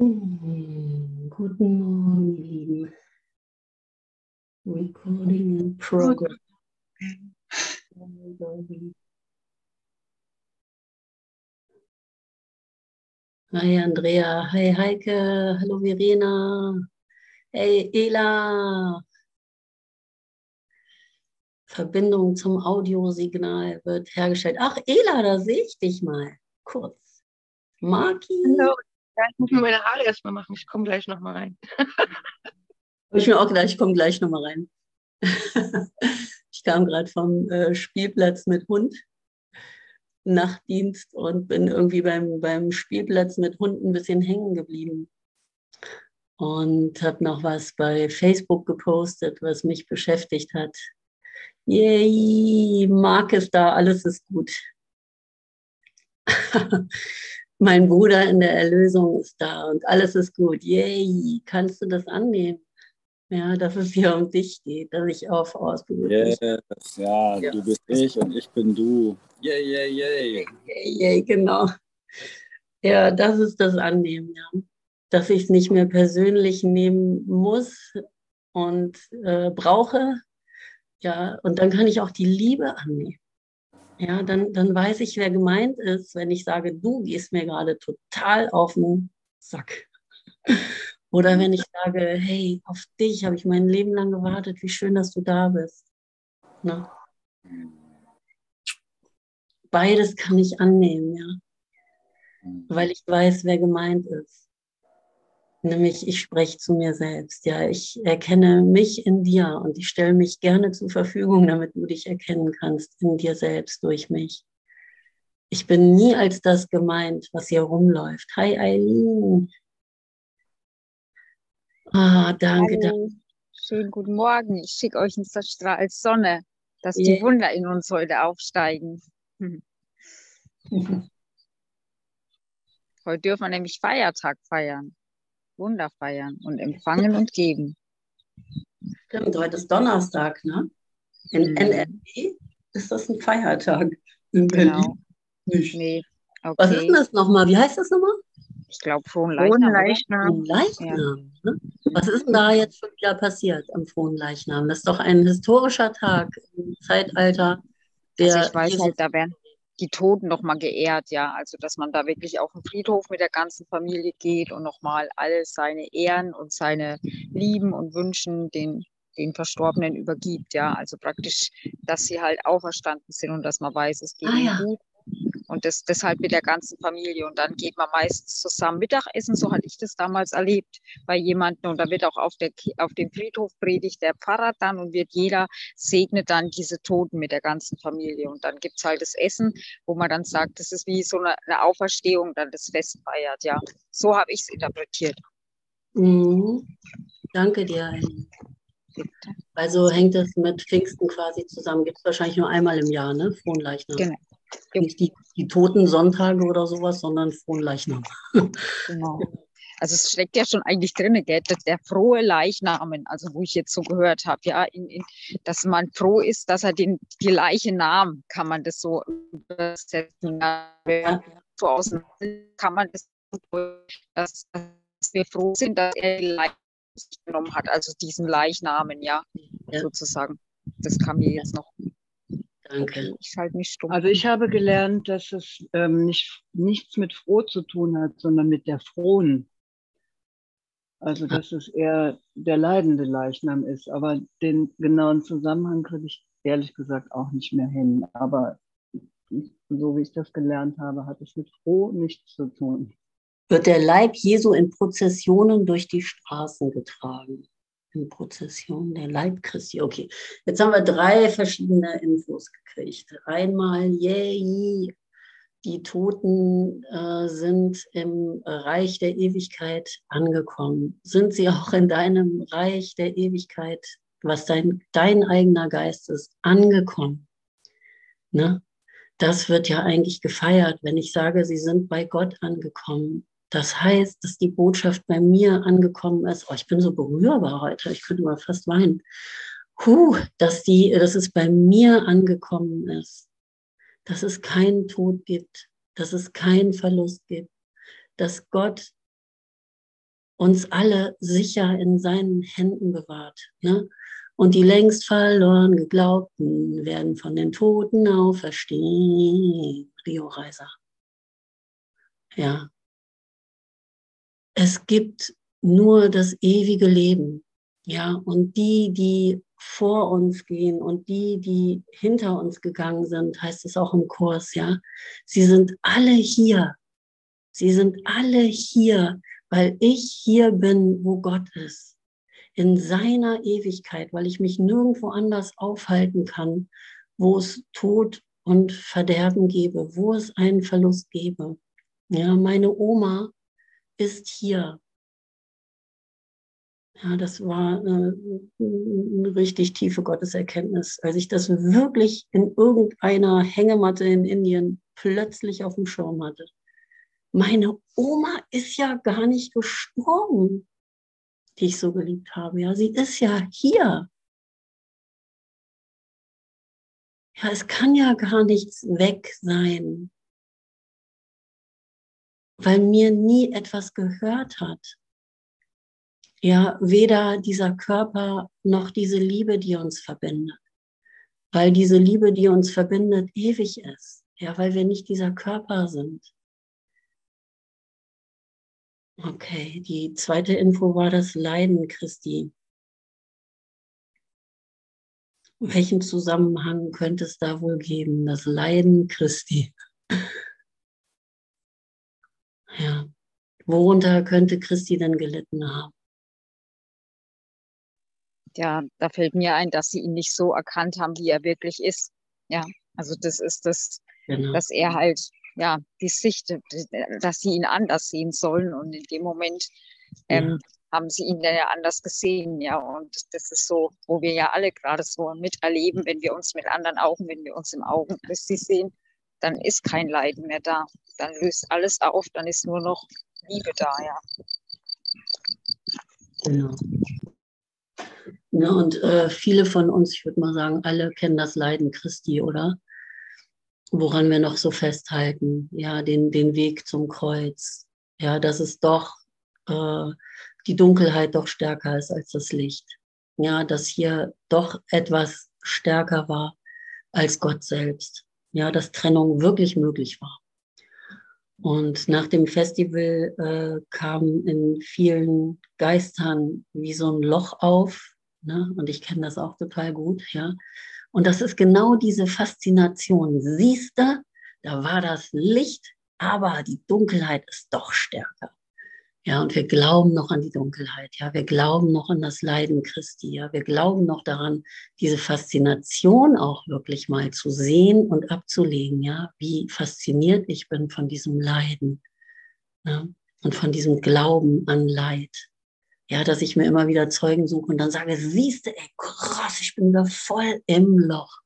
Guten Morgen, ihr Lieben. Recording in progress. Hi Andrea, hi Heike, hallo Verena, hey Ela. Verbindung zum Audiosignal wird hergestellt. Ach Ela, da sehe ich dich mal. Kurz. Maki. Hallo. Ja, ich muss mir meine Haare erstmal machen. Ich komme gleich nochmal rein. ich mir auch gedacht, ich komme gleich nochmal rein. ich kam gerade vom äh, Spielplatz mit Hund, Nachtdienst und bin irgendwie beim, beim Spielplatz mit Hund ein bisschen hängen geblieben. Und habe noch was bei Facebook gepostet, was mich beschäftigt hat. Yay, Marc ist da, alles ist gut. mein Bruder in der Erlösung ist da und alles ist gut. Yay, kannst du das annehmen? Ja, dass es hier um dich geht, dass ich auf ausberuht yes, ja, ja, du bist ich und ich bin du. Yay, yay, yay. Yay, yay, genau. Ja, das ist das Annehmen, ja. Dass ich es nicht mehr persönlich nehmen muss und äh, brauche. Ja, und dann kann ich auch die Liebe annehmen. Ja, dann, dann weiß ich, wer gemeint ist, wenn ich sage, du gehst mir gerade total auf den Sack. Oder wenn ich sage, hey, auf dich habe ich mein Leben lang gewartet, wie schön, dass du da bist. Na? Beides kann ich annehmen, ja. Weil ich weiß, wer gemeint ist. Nämlich, ich spreche zu mir selbst. Ja, ich erkenne mich in dir und ich stelle mich gerne zur Verfügung, damit du dich erkennen kannst in dir selbst durch mich. Ich bin nie als das gemeint, was hier rumläuft. Hi Eileen. Ah, danke, danke. Schönen guten Morgen. Ich schicke euch einen Strahl als Sonne, dass yeah. die Wunder in uns heute aufsteigen. Heute dürfen wir nämlich Feiertag feiern. Wunder feiern und empfangen und geben. Stimmt, heute ist Donnerstag, ne? In mhm. NRW ist das ein Feiertag. In genau. Berlin nicht. Nee. Okay. Was ist denn das nochmal? Wie heißt das nochmal? Ich glaube Frohenleichnam. Frohenleichnam. Leichnam. Ja. Ne? Was ist denn da jetzt schon wieder passiert am Frohenleichnam? Das ist doch ein historischer Tag im Zeitalter der. Also ich weiß Jesus halt, da werden die Toten nochmal geehrt, ja. Also, dass man da wirklich auf den Friedhof mit der ganzen Familie geht und nochmal all seine Ehren und seine Lieben und Wünschen den, den Verstorbenen übergibt, ja. Also praktisch, dass sie halt auferstanden sind und dass man weiß, es geht ah, ihnen ja. gut und das deshalb mit der ganzen Familie. Und dann geht man meistens zusammen Mittagessen, so hatte ich das damals erlebt bei jemandem. Und da wird auch auf, der, auf dem Friedhof predigt der Pfarrer dann und wird jeder segnet dann diese Toten mit der ganzen Familie. Und dann gibt es halt das Essen, wo man dann sagt, das ist wie so eine, eine Auferstehung, dann das Fest feiert. Ja, so habe ich es interpretiert. Mhm. Danke dir. Also hängt das mit Pfingsten quasi zusammen. Gibt es wahrscheinlich nur einmal im Jahr, ne? Fronleichnam. Genau. Nicht die, die toten Sonntage oder sowas, sondern frohen Leichnam. Genau. Also es steckt ja schon eigentlich drin, gell? der frohe Leichnamen, also wo ich jetzt so gehört habe, ja, in, in, dass man froh ist, dass er den, die Leiche nahm, kann man das so übersetzen. So außen kann man das, dass, dass wir froh sind, dass er die Leiche genommen hat, also diesen Leichnamen, ja, ja. sozusagen. Das kam mir jetzt noch Danke. Ich halte mich stumm. Also ich habe gelernt, dass es ähm, nicht, nichts mit froh zu tun hat, sondern mit der frohen. Also dass es eher der leidende Leichnam ist. Aber den genauen Zusammenhang kriege ich ehrlich gesagt auch nicht mehr hin. Aber so wie ich das gelernt habe, hat es mit froh nichts zu tun. Wird der Leib Jesu in Prozessionen durch die Straßen getragen? In Prozession, der Leib Christi. Okay, jetzt haben wir drei verschiedene Infos gekriegt. Einmal, yay, die Toten äh, sind im Reich der Ewigkeit angekommen. Sind sie auch in deinem Reich der Ewigkeit, was dein, dein eigener Geist ist, angekommen? Ne? Das wird ja eigentlich gefeiert, wenn ich sage, sie sind bei Gott angekommen. Das heißt, dass die Botschaft bei mir angekommen ist. Oh, ich bin so berührbar heute. Ich könnte mal fast weinen. Huh, dass die, dass es bei mir angekommen ist. Dass es keinen Tod gibt. Dass es keinen Verlust gibt. Dass Gott uns alle sicher in seinen Händen bewahrt. Ne? Und die längst verloren Geglaubten werden von den Toten auferstehen. Rio Reiser. Ja. Es gibt nur das ewige Leben. Ja, und die, die vor uns gehen und die, die hinter uns gegangen sind, heißt es auch im Kurs, ja, sie sind alle hier. Sie sind alle hier, weil ich hier bin, wo Gott ist. In seiner Ewigkeit, weil ich mich nirgendwo anders aufhalten kann, wo es Tod und Verderben gebe, wo es einen Verlust gebe. Ja, meine Oma ist hier. Ja, das war eine, eine, richtig tiefe Gotteserkenntnis, als ich das wirklich in irgendeiner Hängematte in Indien plötzlich auf dem Schirm hatte. Meine Oma ist ja gar nicht gestorben, die ich so geliebt habe. Ja, sie ist ja hier. Ja, es kann ja gar nichts weg sein, weil mir nie etwas gehört hat ja, weder dieser Körper noch diese Liebe, die uns verbindet. Weil diese Liebe, die uns verbindet, ewig ist. Ja, weil wir nicht dieser Körper sind. Okay, die zweite Info war das Leiden Christi. Welchen Zusammenhang könnte es da wohl geben? Das Leiden Christi. Ja, worunter könnte Christi denn gelitten haben? ja, da fällt mir ein, dass sie ihn nicht so erkannt haben, wie er wirklich ist. Ja, also das ist das, genau. dass er halt, ja, die Sicht, dass sie ihn anders sehen sollen und in dem Moment ähm, ja. haben sie ihn dann ja anders gesehen, ja, und das ist so, wo wir ja alle gerade so miterleben, wenn wir uns mit anderen Augen, wenn wir uns im Augen Christi sehen, dann ist kein Leiden mehr da, dann löst alles auf, dann ist nur noch Liebe da, ja. Genau. Ne, und äh, viele von uns, ich würde mal sagen, alle kennen das Leiden Christi, oder? Woran wir noch so festhalten, ja, den, den Weg zum Kreuz. Ja, dass es doch äh, die Dunkelheit doch stärker ist als das Licht. Ja, dass hier doch etwas stärker war als Gott selbst. Ja, dass Trennung wirklich möglich war. Und nach dem Festival äh, kam in vielen Geistern wie so ein Loch auf, Ne? Und ich kenne das auch total gut, ja. Und das ist genau diese Faszination. Siehst du, da war das Licht, aber die Dunkelheit ist doch stärker. Ja, und wir glauben noch an die Dunkelheit. Ja, wir glauben noch an das Leiden Christi. Ja, wir glauben noch daran, diese Faszination auch wirklich mal zu sehen und abzulegen. Ja, wie fasziniert ich bin von diesem Leiden ja, und von diesem Glauben an Leid ja, dass ich mir immer wieder Zeugen suche und dann sage, siehst du, ey, krass, ich bin da voll im Loch.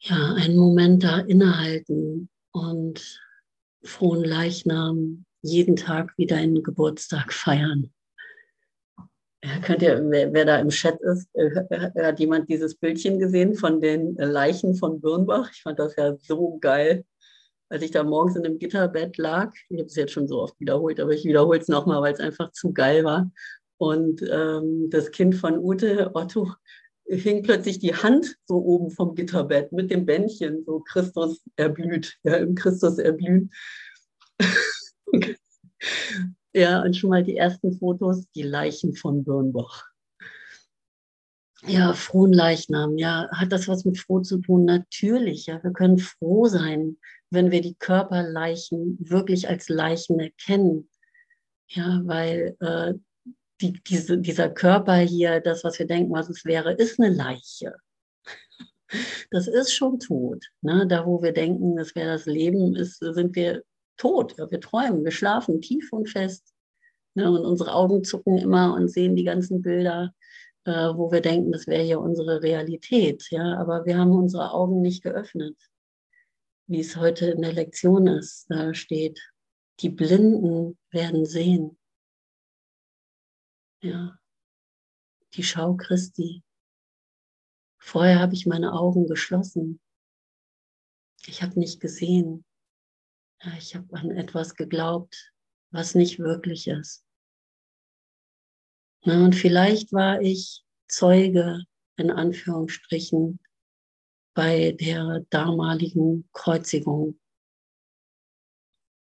Ja, einen Moment da innehalten und frohen Leichnam jeden Tag wieder einen Geburtstag feiern. Könnt ihr, wer, wer, da im Chat ist, äh, hat jemand dieses Bildchen gesehen von den Leichen von Birnbach? Ich fand das ja so geil als ich da morgens in einem Gitterbett lag. Ich habe es jetzt schon so oft wiederholt, aber ich wiederhole es nochmal, weil es einfach zu geil war. Und ähm, das Kind von Ute, Otto, hing plötzlich die Hand so oben vom Gitterbett mit dem Bändchen, so Christus erblüht, ja, im Christus erblühen. ja, und schon mal die ersten Fotos, die Leichen von Birnbach. Ja, frohen Leichnam, ja, hat das was mit froh zu tun? Natürlich, ja, wir können froh sein, wenn wir die Körperleichen wirklich als Leichen erkennen. Ja, weil äh, die, diese, dieser Körper hier, das, was wir denken, was es wäre, ist eine Leiche. Das ist schon tot. Ne? Da, wo wir denken, das wäre das Leben, ist, sind wir tot. Wir träumen, wir schlafen tief und fest. Ne? Und unsere Augen zucken immer und sehen die ganzen Bilder, äh, wo wir denken, das wäre hier unsere Realität. Aber wir haben unsere Augen nicht geöffnet wie es heute in der Lektion ist, da steht, die Blinden werden sehen. Ja, die Schau Christi. Vorher habe ich meine Augen geschlossen. Ich habe nicht gesehen. Ja, ich habe an etwas geglaubt, was nicht wirklich ist. Na, und vielleicht war ich Zeuge, in Anführungsstrichen, bei der damaligen Kreuzigung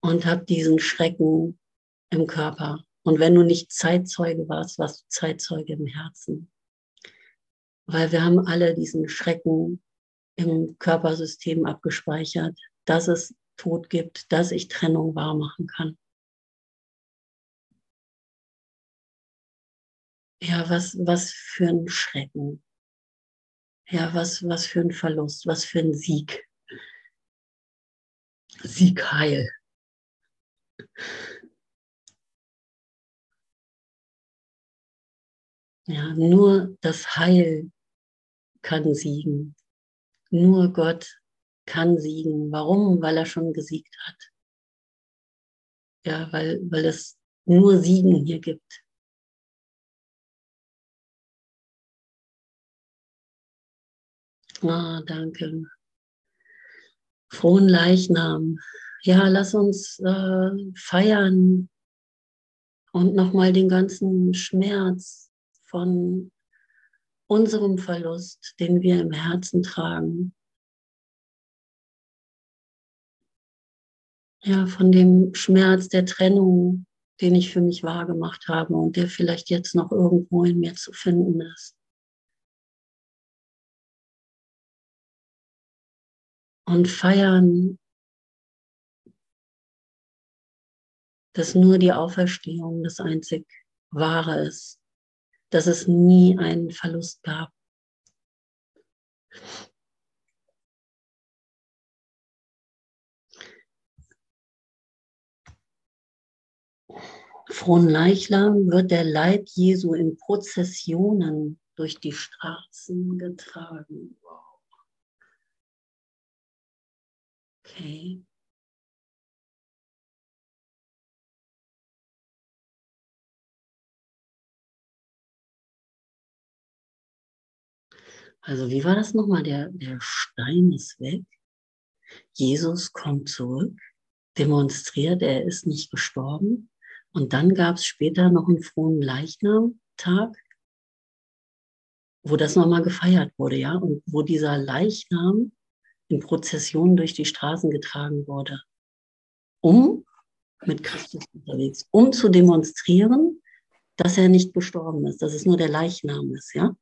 und habe diesen Schrecken im Körper. Und wenn du nicht Zeitzeuge warst, warst du Zeitzeuge im Herzen. Weil wir haben alle diesen Schrecken im Körpersystem abgespeichert, dass es Tod gibt, dass ich Trennung wahrmachen kann. Ja, was, was für ein Schrecken. Ja, was, was für ein Verlust, was für ein Sieg. Sieg heil. Ja, nur das Heil kann siegen. Nur Gott kann siegen. Warum? Weil er schon gesiegt hat. Ja, weil, weil es nur Siegen hier gibt. Ah, danke. Frohen Leichnam. Ja, lass uns äh, feiern und nochmal den ganzen Schmerz von unserem Verlust, den wir im Herzen tragen. Ja, von dem Schmerz der Trennung, den ich für mich wahrgemacht habe und der vielleicht jetzt noch irgendwo in mir zu finden ist. Und feiern, dass nur die Auferstehung das einzig Wahre ist dass es nie einen Verlust gab. Frohen Leichnam wird der Leib Jesu in Prozessionen durch die Straßen getragen. Okay. Also wie war das nochmal? Der, der Stein ist weg. Jesus kommt zurück, demonstriert, er ist nicht gestorben. Und dann gab es später noch einen frohen Leichnam-Tag, wo das nochmal gefeiert wurde, ja, und wo dieser Leichnam in Prozession durch die Straßen getragen wurde, um mit Christus unterwegs, um zu demonstrieren, dass er nicht gestorben ist, dass es nur der Leichnam ist, ja.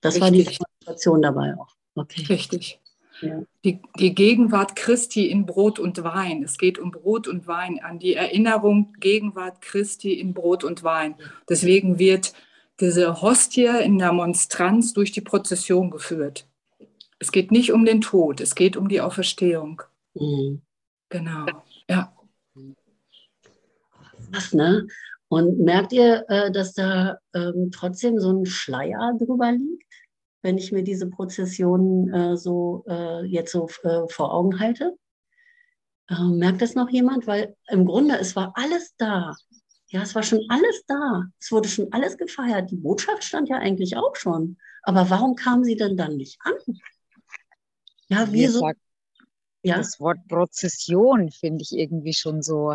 Das Richtig. war die Demonstration dabei auch. Okay. Richtig. Ja. Die, die, Gegenwart Christi in Brot und Wein. Es geht um Brot und Wein, an die Erinnerung, Gegenwart Christi in Brot und Wein. Deswegen wird diese Hostie in der Monstranz durch die Prozession geführt. Es geht nicht um den Tod, es geht um die Auferstehung. Mhm. Genau, ja. Was, ne? Und merkt ihr, äh, dass da ähm, trotzdem so ein Schleier drüber liegt? Wenn ich mir diese Prozession äh, so äh, jetzt so äh, vor Augen halte. Ähm, merkt das noch jemand? Weil im Grunde, es war alles da. Ja, es war schon alles da. Es wurde schon alles gefeiert. Die Botschaft stand ja eigentlich auch schon. Aber warum kam sie denn dann nicht an? Ja, wieso? Ja? Das Wort Prozession finde ich irgendwie schon so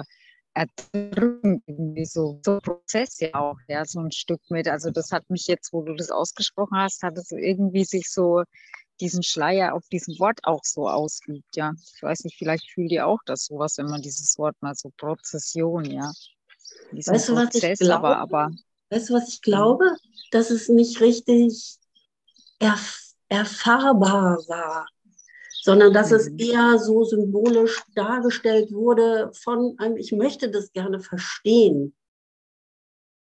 erdrückend, irgendwie so, so Prozess ja auch, ja, so ein Stück mit. Also das hat mich jetzt, wo du das ausgesprochen hast, hat es irgendwie sich so diesen Schleier auf diesem Wort auch so ausübt, ja. Ich weiß nicht, vielleicht fühlt ihr auch das sowas, wenn man dieses Wort mal so Prozession, ja. Weißt du, was ich glaube? Aber, aber, weißt du, was ich glaube? Dass es nicht richtig erf erfahrbar war sondern dass mhm. es eher so symbolisch dargestellt wurde von einem, ich möchte das gerne verstehen.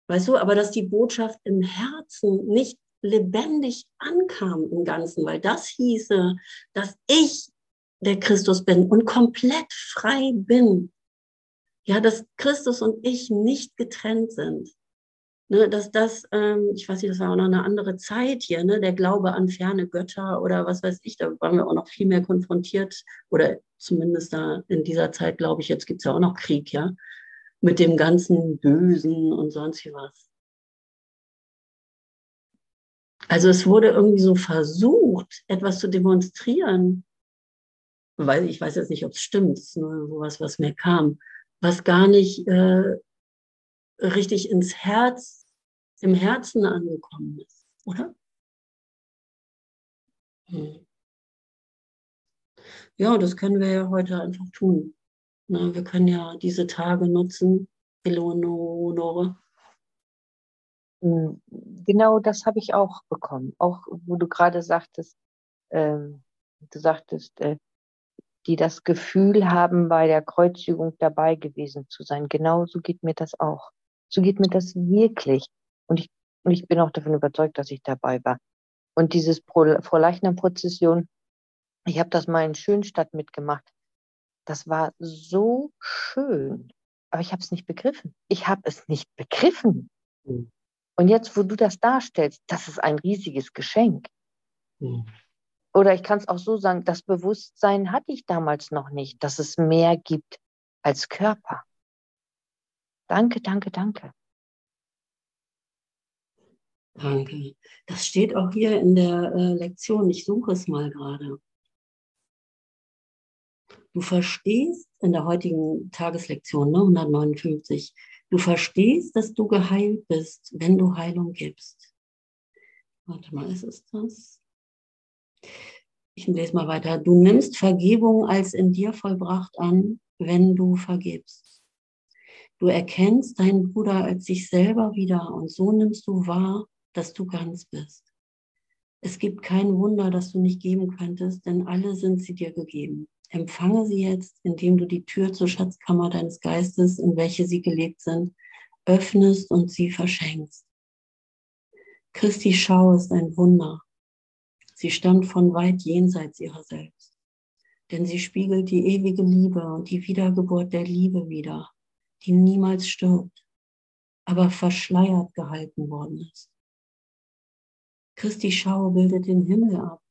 Weißt du, aber dass die Botschaft im Herzen nicht lebendig ankam im Ganzen, weil das hieße, dass ich der Christus bin und komplett frei bin. Ja, dass Christus und ich nicht getrennt sind ne, dass das, ähm, ich weiß nicht, das war auch noch eine andere Zeit hier, ne, der Glaube an ferne Götter oder was weiß ich, da waren wir auch noch viel mehr konfrontiert oder zumindest da in dieser Zeit, glaube ich, jetzt gibt es ja auch noch Krieg, ja, mit dem ganzen Bösen und sonst wie was. Also es wurde irgendwie so versucht, etwas zu demonstrieren. Weil ich weiß jetzt nicht, ob es stimmt, es ist nur sowas, was mir kam. was gar nicht äh, richtig ins Herz, im Herzen angekommen ist, oder? Hm. Ja, das können wir ja heute einfach tun. Na, wir können ja diese Tage nutzen, Eleonore. Hm, genau das habe ich auch bekommen. Auch wo du gerade sagtest, ähm, du sagtest, äh, die das Gefühl haben, bei der Kreuzigung dabei gewesen zu sein. Genau so geht mir das auch. So geht mir das wirklich. Und ich, und ich bin auch davon überzeugt, dass ich dabei war. Und dieses Vorleichnam-Prozession, ich habe das mal in Schönstadt mitgemacht. Das war so schön. Aber ich habe es nicht begriffen. Ich habe es nicht begriffen. Mhm. Und jetzt, wo du das darstellst, das ist ein riesiges Geschenk. Mhm. Oder ich kann es auch so sagen, das Bewusstsein hatte ich damals noch nicht, dass es mehr gibt als Körper. Danke, danke, danke. Danke. Das steht auch hier in der äh, Lektion. Ich suche es mal gerade. Du verstehst in der heutigen Tageslektion, ne, 159, du verstehst, dass du geheilt bist, wenn du Heilung gibst. Warte mal, ist es das? Ich lese mal weiter. Du nimmst Vergebung als in dir vollbracht an, wenn du vergibst. Du erkennst deinen Bruder als sich selber wieder und so nimmst du wahr, dass du ganz bist. Es gibt kein Wunder, das du nicht geben könntest, denn alle sind sie dir gegeben. Empfange sie jetzt, indem du die Tür zur Schatzkammer deines Geistes, in welche sie gelegt sind, öffnest und sie verschenkst. Christi Schau ist ein Wunder. Sie stand von weit jenseits ihrer selbst, denn sie spiegelt die ewige Liebe und die Wiedergeburt der Liebe wider, die niemals stirbt, aber verschleiert gehalten worden ist. Christi Schau bildet den Himmel ab,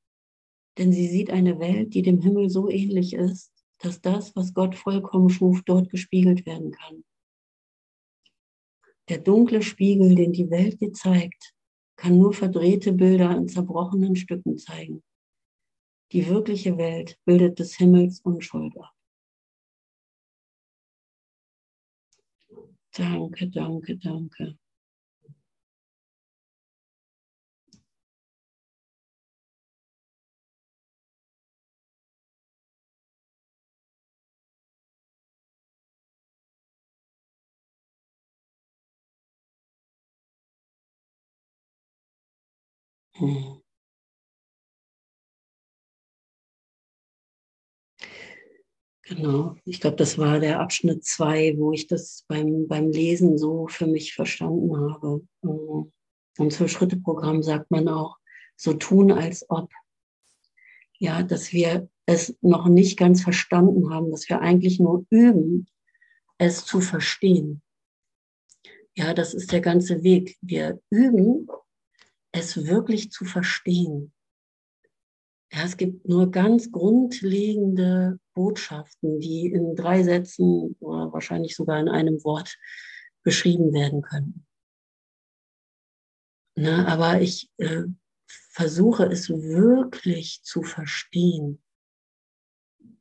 denn sie sieht eine Welt, die dem Himmel so ähnlich ist, dass das, was Gott vollkommen schuf, dort gespiegelt werden kann. Der dunkle Spiegel, den die Welt dir zeigt, kann nur verdrehte Bilder in zerbrochenen Stücken zeigen. Die wirkliche Welt bildet des Himmels Unschuld ab. Danke, danke, danke. Genau, ich glaube, das war der Abschnitt zwei, wo ich das beim, beim Lesen so für mich verstanden habe. Und zum Schritteprogramm sagt man auch, so tun als ob. Ja, dass wir es noch nicht ganz verstanden haben, dass wir eigentlich nur üben, es zu verstehen. Ja, das ist der ganze Weg. Wir üben, es wirklich zu verstehen. Ja, es gibt nur ganz grundlegende Botschaften, die in drei Sätzen oder wahrscheinlich sogar in einem Wort beschrieben werden können. Na, aber ich äh, versuche es wirklich zu verstehen.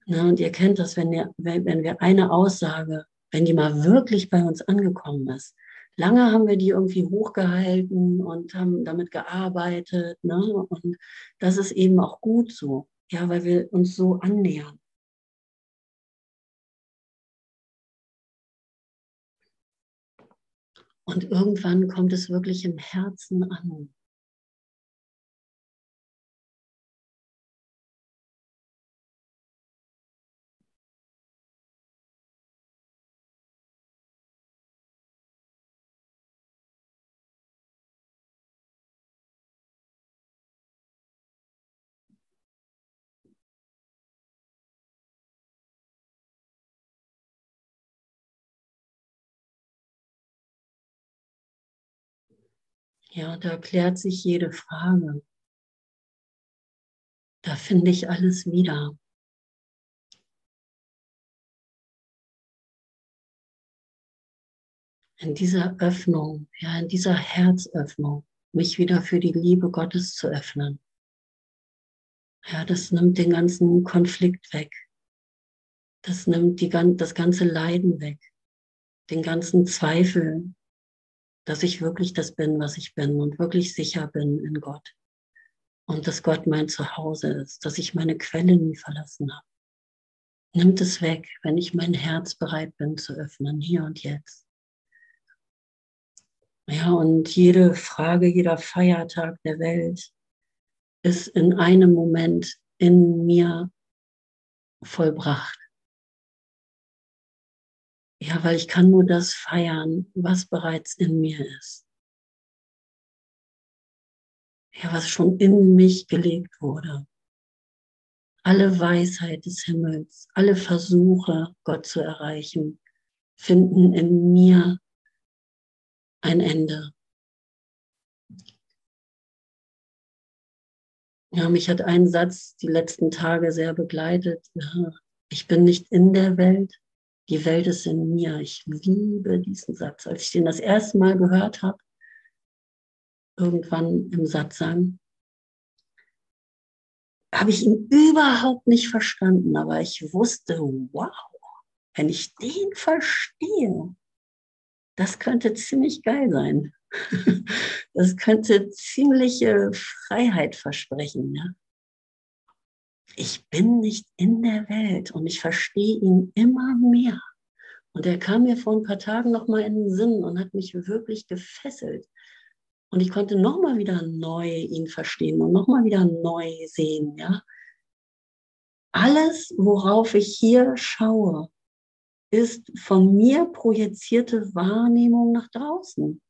Na, und ihr kennt das, wenn, ihr, wenn, wenn wir eine Aussage, wenn die mal wirklich bei uns angekommen ist, lange haben wir die irgendwie hochgehalten und haben damit gearbeitet. Ne? Und das ist eben auch gut so, ja, weil wir uns so annähern. Und irgendwann kommt es wirklich im Herzen an. Ja, da klärt sich jede Frage. Da finde ich alles wieder. In dieser Öffnung, ja, in dieser Herzöffnung, mich wieder für die Liebe Gottes zu öffnen. Ja, das nimmt den ganzen Konflikt weg. Das nimmt die, das ganze Leiden weg. den ganzen Zweifel, dass ich wirklich das bin, was ich bin und wirklich sicher bin in Gott. Und dass Gott mein Zuhause ist, dass ich meine Quelle nie verlassen habe. Nimmt es weg, wenn ich mein Herz bereit bin zu öffnen, hier und jetzt. Ja, und jede Frage, jeder Feiertag der Welt ist in einem Moment in mir vollbracht. Ja, weil ich kann nur das feiern, was bereits in mir ist. Ja, was schon in mich gelegt wurde. Alle Weisheit des Himmels, alle Versuche, Gott zu erreichen, finden in mir ein Ende. Ja, mich hat ein Satz die letzten Tage sehr begleitet. Ich bin nicht in der Welt, die Welt ist in mir. Ich liebe diesen Satz. Als ich den das erste Mal gehört habe, irgendwann im Satzang, habe ich ihn überhaupt nicht verstanden, aber ich wusste, wow, wenn ich den verstehe, das könnte ziemlich geil sein. Das könnte ziemliche Freiheit versprechen. Ja? Ich bin nicht in der Welt und ich verstehe ihn immer mehr. Und er kam mir vor ein paar Tagen nochmal in den Sinn und hat mich wirklich gefesselt. Und ich konnte nochmal wieder neu ihn verstehen und nochmal wieder neu sehen, ja. Alles, worauf ich hier schaue, ist von mir projizierte Wahrnehmung nach draußen.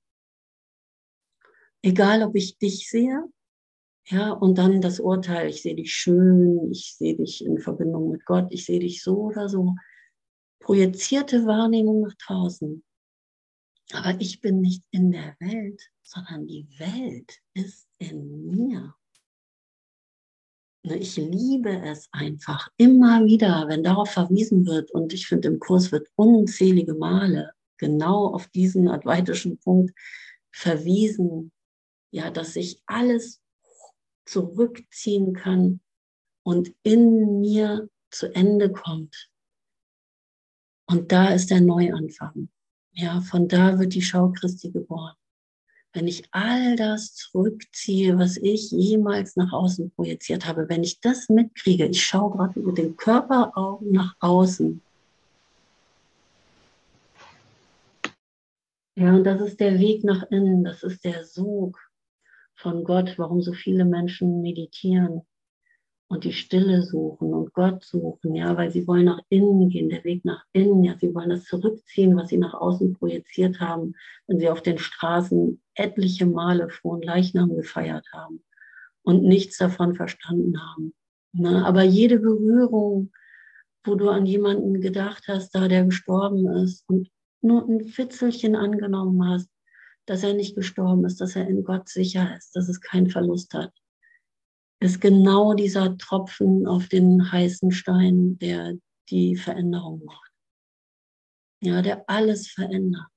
Egal, ob ich dich sehe ja, und dann das Urteil, ich sehe dich schön, ich sehe dich in Verbindung mit Gott, ich sehe dich so oder so. Projizierte Wahrnehmung nach draußen. Aber ich bin nicht in der Welt, sondern die Welt ist in mir. Ne, ich liebe es einfach immer wieder, wenn darauf verwiesen wird. Und ich finde, im Kurs wird unzählige Male genau auf diesen advaitischen Punkt verwiesen, ja, dass sich alles zurückziehen kann und in mir zu Ende kommt. Und da ist der Neuanfang. Ja, von da wird die Schau Christi geboren. Wenn ich all das zurückziehe, was ich jemals nach außen projiziert habe, wenn ich das mitkriege, ich schaue gerade mit den Körperaugen nach außen. Ja, und das ist der Weg nach innen, das ist der Sog, von Gott, warum so viele Menschen meditieren und die Stille suchen und Gott suchen, ja, weil sie wollen nach innen gehen, der Weg nach innen, ja, sie wollen das zurückziehen, was sie nach außen projiziert haben, wenn sie auf den Straßen etliche Male frohen Leichnam gefeiert haben und nichts davon verstanden haben. Ne? Aber jede Berührung, wo du an jemanden gedacht hast, da der gestorben ist und nur ein Fitzelchen angenommen hast, dass er nicht gestorben ist, dass er in Gott sicher ist, dass es keinen Verlust hat, ist genau dieser Tropfen auf den heißen Stein, der die Veränderung macht. Ja, der alles verändert.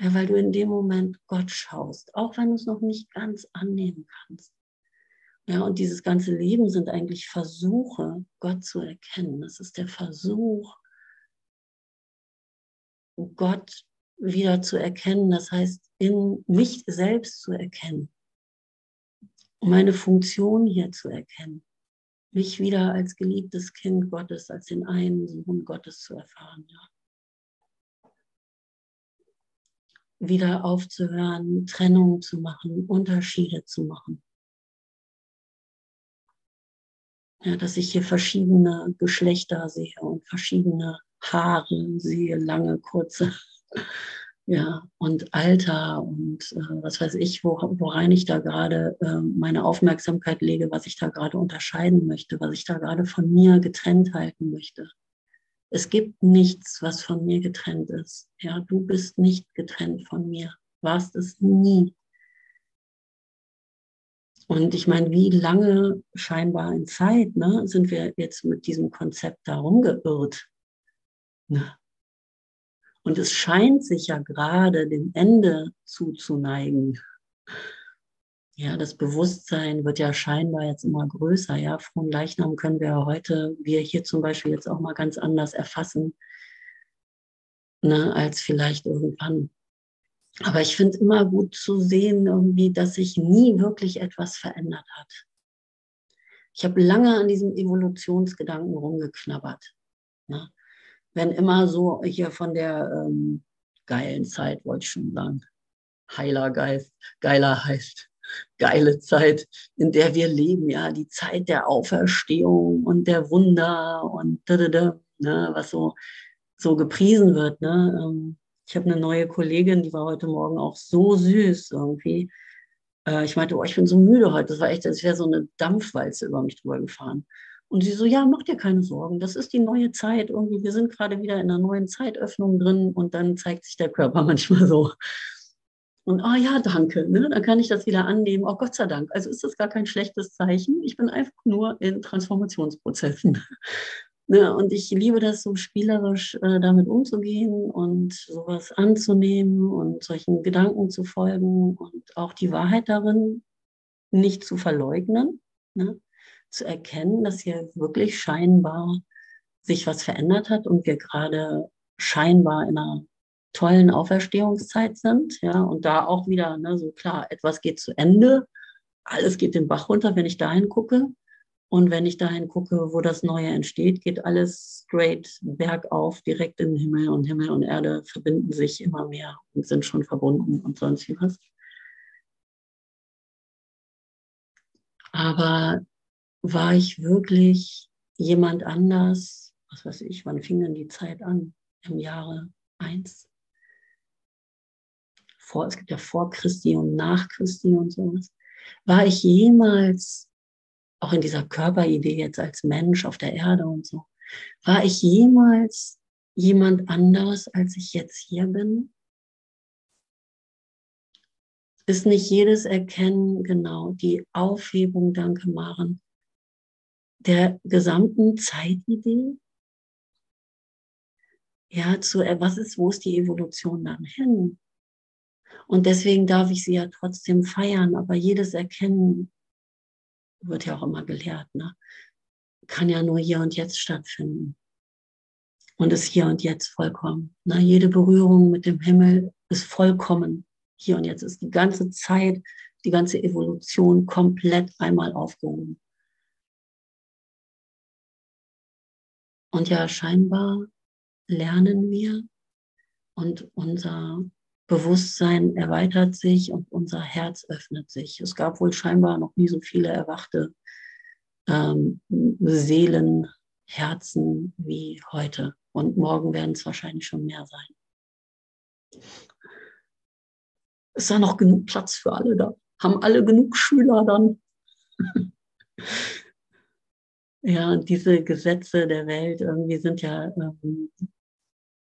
Ja, weil du in dem Moment Gott schaust, auch wenn du es noch nicht ganz annehmen kannst. Ja, und dieses ganze Leben sind eigentlich Versuche, Gott zu erkennen. Das ist der Versuch, Gott wieder zu erkennen, das heißt, in mich selbst zu erkennen, meine Funktion hier zu erkennen, mich wieder als geliebtes Kind Gottes, als den einen Sohn Gottes zu erfahren. Ja. Wieder aufzuhören, Trennung zu machen, Unterschiede zu machen. Ja, dass ich hier verschiedene Geschlechter sehe und verschiedene Haare sehe, lange, kurze ja, und Alter und äh, was weiß ich, wo, worein ich da gerade äh, meine Aufmerksamkeit lege, was ich da gerade unterscheiden möchte, was ich da gerade von mir getrennt halten möchte. Es gibt nichts, was von mir getrennt ist. Ja, du bist nicht getrennt von mir, warst es nie. Und ich meine, wie lange scheinbar in Zeit ne, sind wir jetzt mit diesem Konzept da rumgeirrt? Ne? Und es scheint sich ja gerade dem Ende zuzuneigen. Ja, das Bewusstsein wird ja scheinbar jetzt immer größer. Ja, frohen Leichnam können wir heute, wir hier zum Beispiel jetzt auch mal ganz anders erfassen. ne, als vielleicht irgendwann. Aber ich finde immer gut zu sehen, irgendwie, dass sich nie wirklich etwas verändert hat. Ich habe lange an diesem Evolutionsgedanken rumgeknabbert. Ne? Wenn immer so hier von der ähm, geilen Zeit, wollte ich schon sagen, heiler Geist, geiler heißt, geile Zeit, in der wir leben, ja, die Zeit der Auferstehung und der Wunder und da, da, da, ne, was so, so gepriesen wird. Ne? Ähm, ich habe eine neue Kollegin, die war heute Morgen auch so süß irgendwie. Äh, ich meinte, oh, ich bin so müde heute. Das war echt, als wäre so eine Dampfwalze über mich drüber gefahren. Und sie so, ja, mach dir keine Sorgen, das ist die neue Zeit. Irgendwie, wir sind gerade wieder in einer neuen Zeitöffnung drin und dann zeigt sich der Körper manchmal so. Und oh ja, danke, ne? dann kann ich das wieder annehmen. Oh Gott sei Dank. Also ist das gar kein schlechtes Zeichen. Ich bin einfach nur in Transformationsprozessen. Ne, und ich liebe das, so spielerisch äh, damit umzugehen und sowas anzunehmen und solchen Gedanken zu folgen und auch die Wahrheit darin nicht zu verleugnen, ne, zu erkennen, dass hier wirklich scheinbar sich was verändert hat und wir gerade scheinbar in einer tollen Auferstehungszeit sind, ja, und da auch wieder, ne, so klar, etwas geht zu Ende, alles geht den Bach runter, wenn ich dahin gucke, und wenn ich dahin gucke, wo das Neue entsteht, geht alles straight bergauf, direkt in den Himmel. Und Himmel und Erde verbinden sich immer mehr und sind schon verbunden und sonst wie was. Aber war ich wirklich jemand anders? Was weiß ich, wann fing denn die Zeit an? Im Jahre 1? Vor, es gibt ja vor Christi und nach Christi und sowas. War ich jemals auch in dieser Körperidee jetzt als Mensch auf der Erde und so, war ich jemals jemand anderes, als ich jetzt hier bin? Ist nicht jedes Erkennen genau die Aufhebung, danke Maren, der gesamten Zeitidee? Ja, zu, was ist, wo ist die Evolution dann hin? Und deswegen darf ich sie ja trotzdem feiern, aber jedes Erkennen wird ja auch immer gelehrt, ne? kann ja nur hier und jetzt stattfinden. Und ist hier und jetzt vollkommen. Ne? Jede Berührung mit dem Himmel ist vollkommen. Hier und jetzt ist die ganze Zeit, die ganze Evolution komplett einmal aufgehoben. Und ja, scheinbar lernen wir und unser Bewusstsein erweitert sich und unser Herz öffnet sich. Es gab wohl scheinbar noch nie so viele erwachte ähm, Seelen, Herzen wie heute. Und morgen werden es wahrscheinlich schon mehr sein. Ist da noch genug Platz für alle da? Haben alle genug Schüler dann? ja, diese Gesetze der Welt irgendwie sind ja ähm,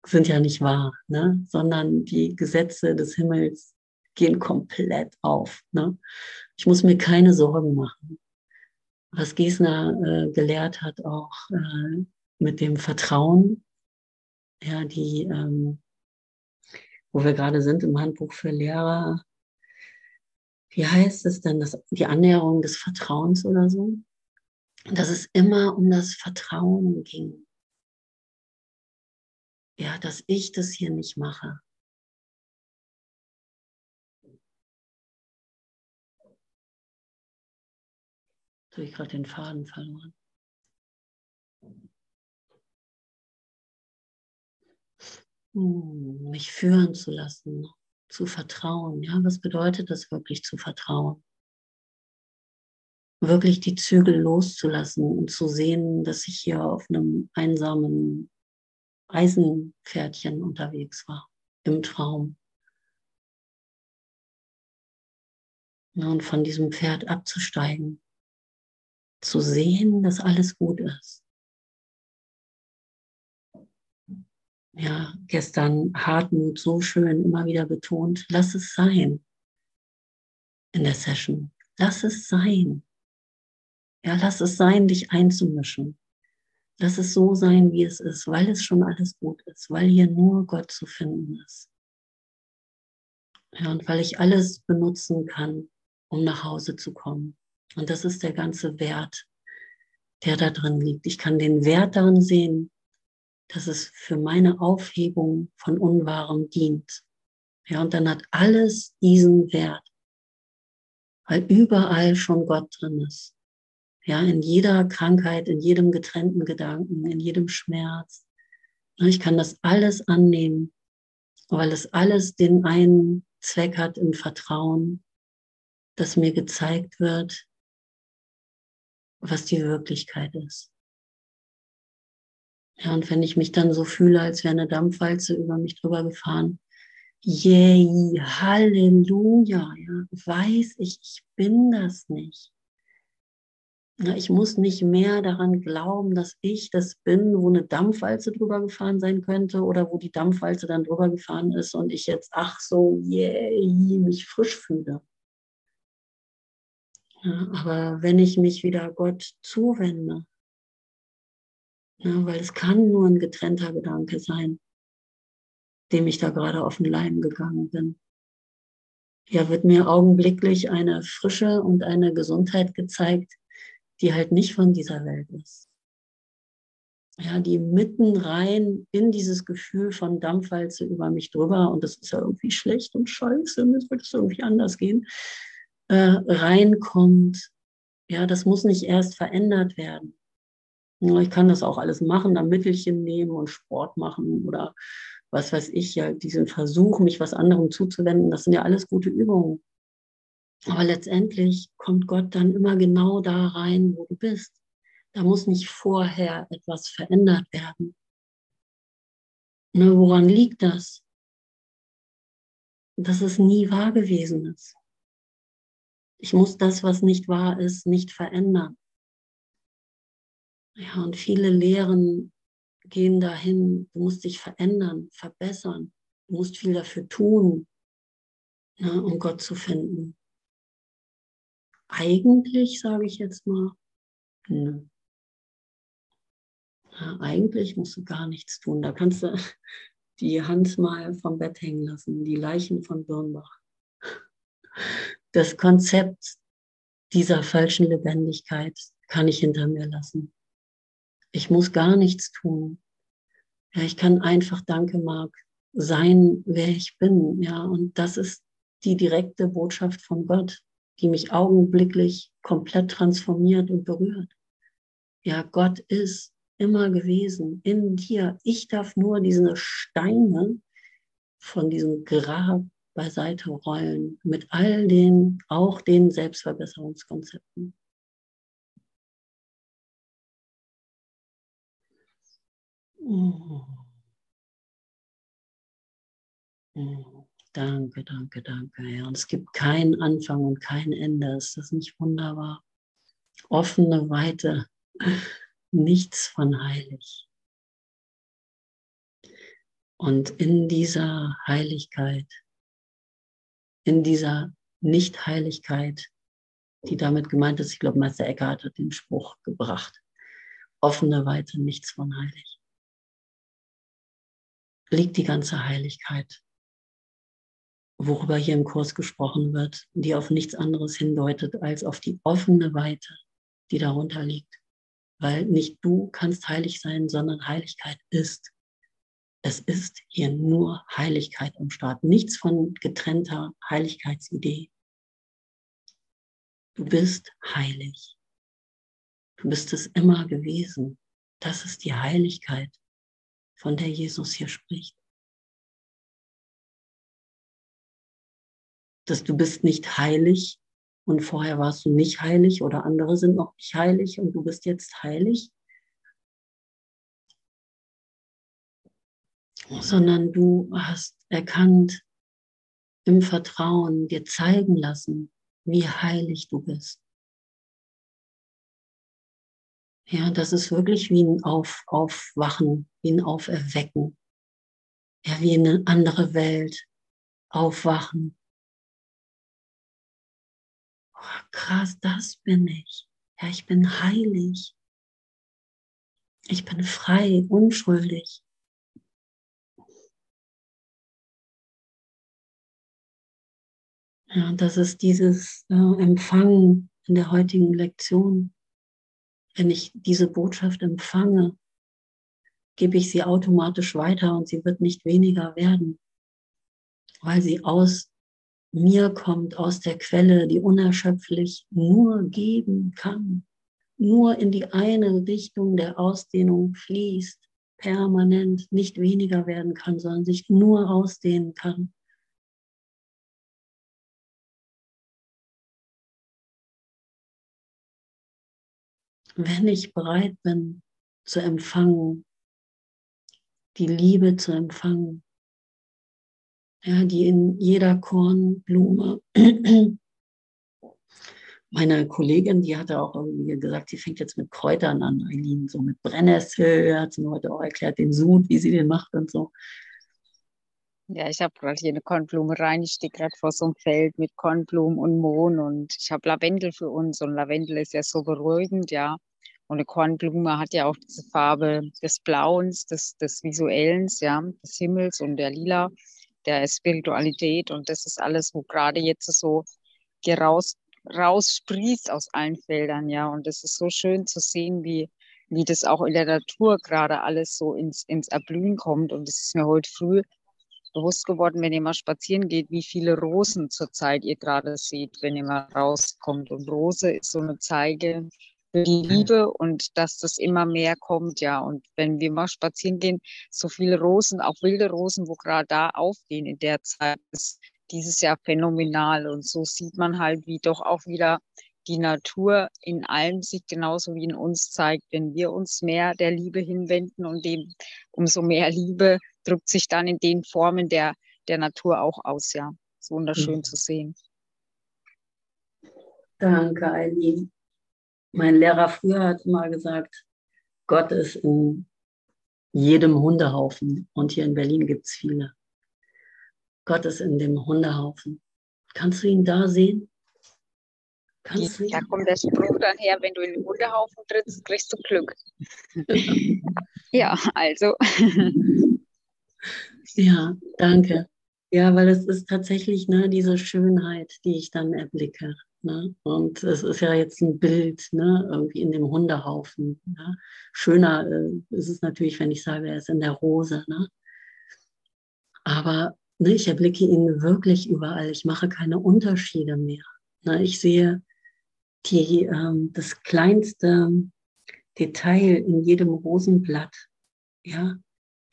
sind ja nicht wahr, ne? sondern die Gesetze des Himmels gehen komplett auf. Ne? Ich muss mir keine Sorgen machen. Was Giesner äh, gelehrt hat, auch äh, mit dem Vertrauen, ja, die, ähm, wo wir gerade sind im Handbuch für Lehrer, wie heißt es denn, das, die Annäherung des Vertrauens oder so? Dass es immer um das Vertrauen ging ja, dass ich das hier nicht mache. Jetzt habe ich gerade den Faden verloren. Hm, mich führen zu lassen, zu vertrauen. Ja, was bedeutet das wirklich zu vertrauen? Wirklich die Zügel loszulassen und zu sehen, dass ich hier auf einem einsamen Eisenpferdchen unterwegs war, im Traum. Und von diesem Pferd abzusteigen, zu sehen, dass alles gut ist. Ja, gestern Hartmut so schön immer wieder betont, lass es sein in der Session. Lass es sein. Ja, lass es sein, dich einzumischen. Lass es so sein, wie es ist, weil es schon alles gut ist, weil hier nur Gott zu finden ist. Ja, und weil ich alles benutzen kann, um nach Hause zu kommen. Und das ist der ganze Wert, der da drin liegt. Ich kann den Wert darin sehen, dass es für meine Aufhebung von Unwahrem dient. Ja, und dann hat alles diesen Wert, weil überall schon Gott drin ist. Ja, in jeder Krankheit, in jedem getrennten Gedanken, in jedem Schmerz. Ich kann das alles annehmen, weil es alles den einen Zweck hat im Vertrauen, dass mir gezeigt wird, was die Wirklichkeit ist. Ja, und wenn ich mich dann so fühle, als wäre eine Dampfwalze über mich drüber gefahren, yay, Halleluja, ja, weiß ich, ich bin das nicht. Ich muss nicht mehr daran glauben, dass ich das bin, wo eine Dampfwalze drüber gefahren sein könnte oder wo die Dampfwalze dann drüber gefahren ist und ich jetzt, ach so, yay, mich frisch fühle. Ja, aber wenn ich mich wieder Gott zuwende, ja, weil es kann nur ein getrennter Gedanke sein, dem ich da gerade auf den Leim gegangen bin. Ja, wird mir augenblicklich eine Frische und eine Gesundheit gezeigt, die halt nicht von dieser Welt ist. Ja, die mitten rein in dieses Gefühl von Dampfwalze über mich drüber und das ist ja irgendwie schlecht und scheiße, es wird es irgendwie anders gehen, äh, reinkommt. Ja, das muss nicht erst verändert werden. Ich kann das auch alles machen, da Mittelchen nehmen und Sport machen oder was weiß ich, ja, diesen Versuch, mich was anderem zuzuwenden, das sind ja alles gute Übungen. Aber letztendlich kommt Gott dann immer genau da rein, wo du bist. Da muss nicht vorher etwas verändert werden. Ne, woran liegt das? Dass es nie wahr gewesen ist. Ich muss das, was nicht wahr ist, nicht verändern. Ja, und viele Lehren gehen dahin, du musst dich verändern, verbessern, du musst viel dafür tun, ne, um Gott zu finden. Eigentlich sage ich jetzt mal, nö. Ja, eigentlich musst du gar nichts tun. Da kannst du die Hand mal vom Bett hängen lassen, die Leichen von Birnbach. Das Konzept dieser falschen Lebendigkeit kann ich hinter mir lassen. Ich muss gar nichts tun. Ja, ich kann einfach, danke Marc, sein, wer ich bin. Ja, und das ist die direkte Botschaft von Gott, die mich augenblicklich komplett transformiert und berührt. Ja, Gott ist immer gewesen in dir. Ich darf nur diese Steine von diesem Grab beiseite rollen mit all den, auch den Selbstverbesserungskonzepten. Danke, danke, danke. Ja. Und es gibt keinen Anfang und kein Ende. Ist das nicht wunderbar? Offene Weite, nichts von heilig. Und in dieser Heiligkeit, in dieser Nicht-Heiligkeit, die damit gemeint ist, ich glaube, Meister Eckhart hat den Spruch gebracht, offene Weite, nichts von heilig liegt die ganze Heiligkeit, worüber hier im Kurs gesprochen wird, die auf nichts anderes hindeutet als auf die offene Weite, die darunter liegt. Weil nicht du kannst heilig sein, sondern Heiligkeit ist. Es ist hier nur Heiligkeit am Start, nichts von getrennter Heiligkeitsidee. Du bist heilig. Du bist es immer gewesen. Das ist die Heiligkeit von der Jesus hier spricht. Dass du bist nicht heilig und vorher warst du nicht heilig oder andere sind noch nicht heilig und du bist jetzt heilig, sondern du hast erkannt, im Vertrauen dir zeigen lassen, wie heilig du bist. Ja, das ist wirklich wie ein Auf, Aufwachen, wie ein Auferwecken. Ja, wie eine andere Welt. Aufwachen. Oh, krass, das bin ich. Ja, ich bin heilig. Ich bin frei, unschuldig. Ja, das ist dieses äh, Empfangen in der heutigen Lektion wenn ich diese Botschaft empfange, gebe ich sie automatisch weiter und sie wird nicht weniger werden, weil sie aus mir kommt, aus der Quelle, die unerschöpflich nur geben kann, nur in die eine Richtung der Ausdehnung fließt, permanent nicht weniger werden kann, sondern sich nur ausdehnen kann. Wenn ich bereit bin zu empfangen, die Liebe zu empfangen, ja, die in jeder Kornblume. Meine Kollegin, die hatte auch irgendwie gesagt, sie fängt jetzt mit Kräutern an, Eileen, so mit Brennnessel, hat sie mir heute auch erklärt, den Sud, wie sie den macht und so. Ja, ich habe gerade hier eine Kornblume rein. Ich stehe gerade vor so einem Feld mit Kornblumen und Mohn und ich habe Lavendel für uns und Lavendel ist ja so beruhigend, ja. Und eine Kornblume hat ja auch diese Farbe des Blauens, des, des Visuellens, ja, des Himmels und der Lila, der Spiritualität und das ist alles, wo gerade jetzt so raus, raussprießt aus allen Feldern, ja. Und es ist so schön zu sehen, wie wie das auch in der Natur gerade alles so ins, ins Erblühen kommt. Und es ist mir heute früh bewusst geworden, wenn ihr mal spazieren geht, wie viele Rosen zurzeit ihr gerade seht, wenn ihr mal rauskommt. Und Rose ist so eine Zeige für die Liebe und dass das immer mehr kommt, ja. Und wenn wir mal spazieren gehen, so viele Rosen, auch wilde Rosen, wo gerade da aufgehen in der Zeit, ist dieses Jahr phänomenal. Und so sieht man halt, wie doch auch wieder die Natur in allem sich genauso wie in uns zeigt. Wenn wir uns mehr der Liebe hinwenden und dem umso mehr Liebe drückt sich dann in den Formen der, der Natur auch aus, ja. ist wunderschön mhm. zu sehen. Danke, Eileen. Mein Lehrer früher hat immer gesagt, Gott ist in jedem Hundehaufen und hier in Berlin gibt es viele. Gott ist in dem Hundehaufen. Kannst du ihn da sehen? Kannst da kommt der Spruch dann her, wenn du in den Hundehaufen trittst, kriegst du Glück. ja, also. Ja, danke. Ja, weil es ist tatsächlich ne, diese Schönheit, die ich dann erblicke. Ne? Und es ist ja jetzt ein Bild, ne, irgendwie in dem Hundehaufen. Ne? Schöner äh, ist es natürlich, wenn ich sage, er ist in der Rose. Ne? Aber ne, ich erblicke ihn wirklich überall. Ich mache keine Unterschiede mehr. Ne? Ich sehe die, ähm, das kleinste Detail in jedem Rosenblatt. Ja,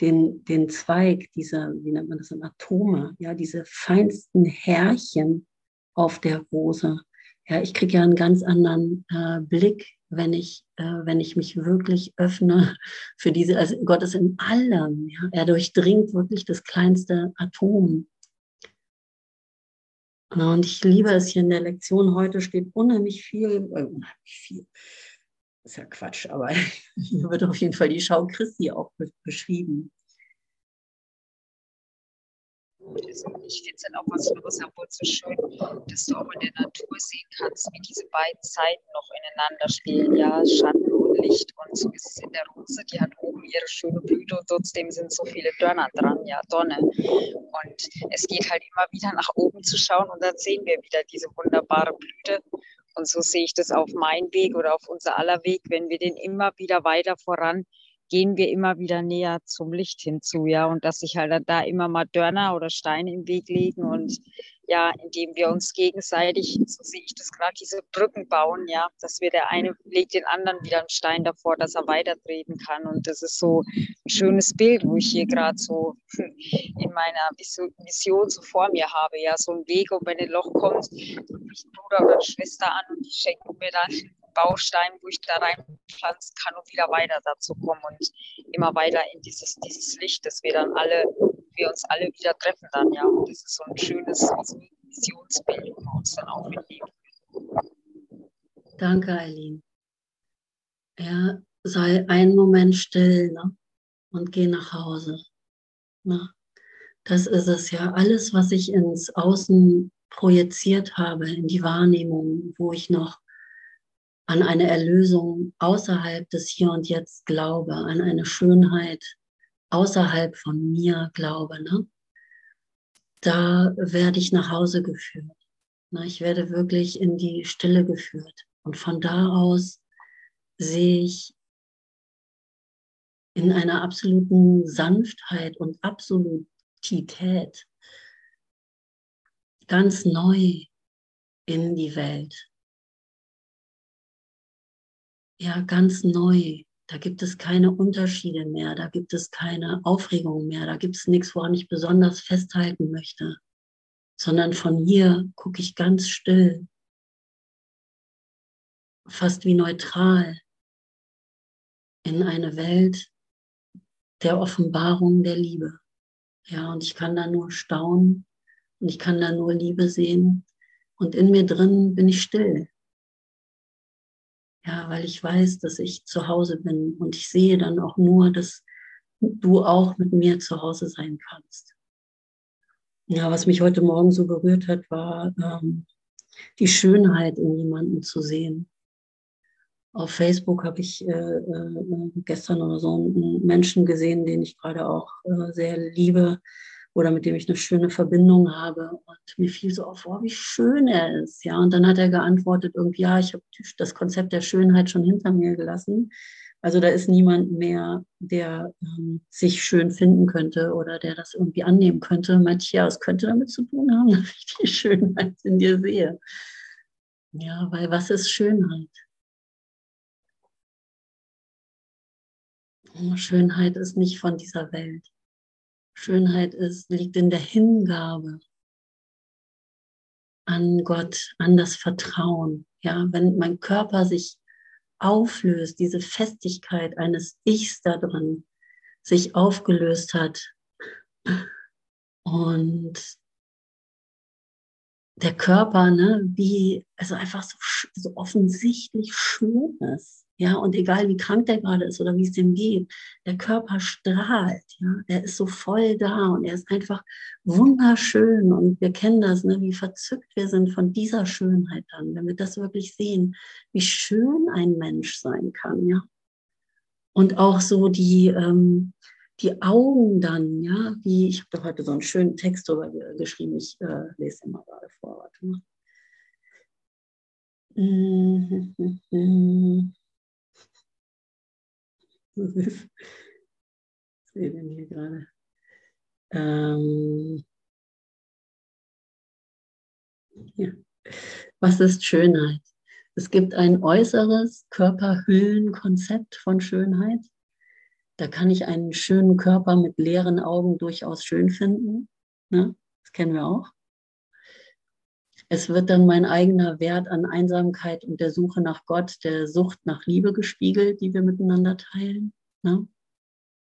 den, den Zweig, dieser, wie nennt man das, Atome, ja, diese feinsten Härchen auf der Rose. Ja, ich kriege ja einen ganz anderen äh, Blick, wenn ich, äh, wenn ich mich wirklich öffne für diese, also Gott ist in allem, ja, er durchdringt wirklich das kleinste Atom. Und ich liebe es hier in der Lektion heute steht unheimlich viel, äh, unheimlich viel, ist ja Quatsch, aber hier wird auf jeden Fall die Schau Christi auch beschrieben. Ich finde es dann auch was Rosa so schön, dass du auch in der Natur sehen kannst, wie diese beiden Seiten noch ineinander spielen. Ja, Schatten und Licht. Und so ist es in der Rose, die hat oben ihre schöne Blüte und trotzdem sind so viele Dörner dran, ja, Donne. Und es geht halt immer wieder nach oben zu schauen und dann sehen wir wieder diese wunderbare Blüte. Und so sehe ich das auf meinen Weg oder auf unser aller Weg, wenn wir den immer wieder weiter voran gehen wir immer wieder näher zum Licht hinzu, ja, und dass sich halt da immer mal Dörner oder Steine im Weg legen und ja, indem wir uns gegenseitig, so sehe ich das gerade, diese Brücken bauen, ja, dass wir der eine legt den anderen wieder einen Stein davor, dass er weitertreten kann. Und das ist so ein schönes Bild, wo ich hier gerade so in meiner Vision so vor mir habe, ja, so ein Weg und wenn ein Loch kommt, rufe ich einen Bruder oder eine Schwester an und die schenken mir dann Baustein, wo ich da reinpflanzen kann und wieder weiter dazu kommen und immer weiter in dieses, dieses Licht, dass wir dann alle, wir uns alle wieder treffen dann, ja. Und das ist so ein schönes Visionsbild, wo wir uns dann auch mitnehmen. Danke, Eileen. Ja, sei einen Moment still ne? und geh nach Hause. Ne? Das ist es ja. Alles, was ich ins Außen projiziert habe, in die Wahrnehmung, wo ich noch an eine Erlösung außerhalb des Hier und Jetzt glaube, an eine Schönheit außerhalb von mir glaube, ne? da werde ich nach Hause geführt. Ne? Ich werde wirklich in die Stille geführt. Und von da aus sehe ich in einer absoluten Sanftheit und Absolutität ganz neu in die Welt. Ja, ganz neu. Da gibt es keine Unterschiede mehr, da gibt es keine Aufregung mehr, da gibt es nichts, woran ich besonders festhalten möchte, sondern von hier gucke ich ganz still, fast wie neutral in eine Welt der Offenbarung der Liebe. Ja, und ich kann da nur staunen und ich kann da nur Liebe sehen. Und in mir drin bin ich still. Ja, weil ich weiß, dass ich zu Hause bin und ich sehe dann auch nur, dass du auch mit mir zu Hause sein kannst. Ja, was mich heute Morgen so berührt hat, war ähm, die Schönheit in jemanden zu sehen. Auf Facebook habe ich äh, äh, gestern oder so einen Menschen gesehen, den ich gerade auch äh, sehr liebe oder mit dem ich eine schöne Verbindung habe. Und mir fiel so auf, oh, wie schön er ist. Ja, und dann hat er geantwortet, irgendwie, ja, ich habe das Konzept der Schönheit schon hinter mir gelassen. Also da ist niemand mehr, der ähm, sich schön finden könnte oder der das irgendwie annehmen könnte. Ja, es könnte damit zu tun haben, dass ich die Schönheit in dir sehe. Ja, weil was ist Schönheit? Schönheit ist nicht von dieser Welt. Schönheit ist, liegt in der Hingabe an Gott, an das Vertrauen. Ja, wenn mein Körper sich auflöst, diese Festigkeit eines Ichs da drin sich aufgelöst hat und der Körper, ne, wie, also einfach so, so offensichtlich schön ist. Ja, und egal wie krank der gerade ist oder wie es dem geht, der Körper strahlt, ja, der ist so voll da und er ist einfach wunderschön und wir kennen das, ne, wie verzückt wir sind von dieser Schönheit dann, wenn wir das wirklich sehen, wie schön ein Mensch sein kann, ja. Und auch so die, ähm, die Augen dann, ja, wie, ich habe doch heute so einen schönen Text darüber geschrieben, ich äh, lese mal gerade vor, warte mal. Was sehe denn hier gerade? Ähm, ja. Was ist Schönheit? Es gibt ein äußeres Körperhüllenkonzept von Schönheit. Da kann ich einen schönen Körper mit leeren Augen durchaus schön finden. Ne? Das kennen wir auch. Es wird dann mein eigener Wert an Einsamkeit und der Suche nach Gott, der Sucht nach Liebe gespiegelt, die wir miteinander teilen. Ne?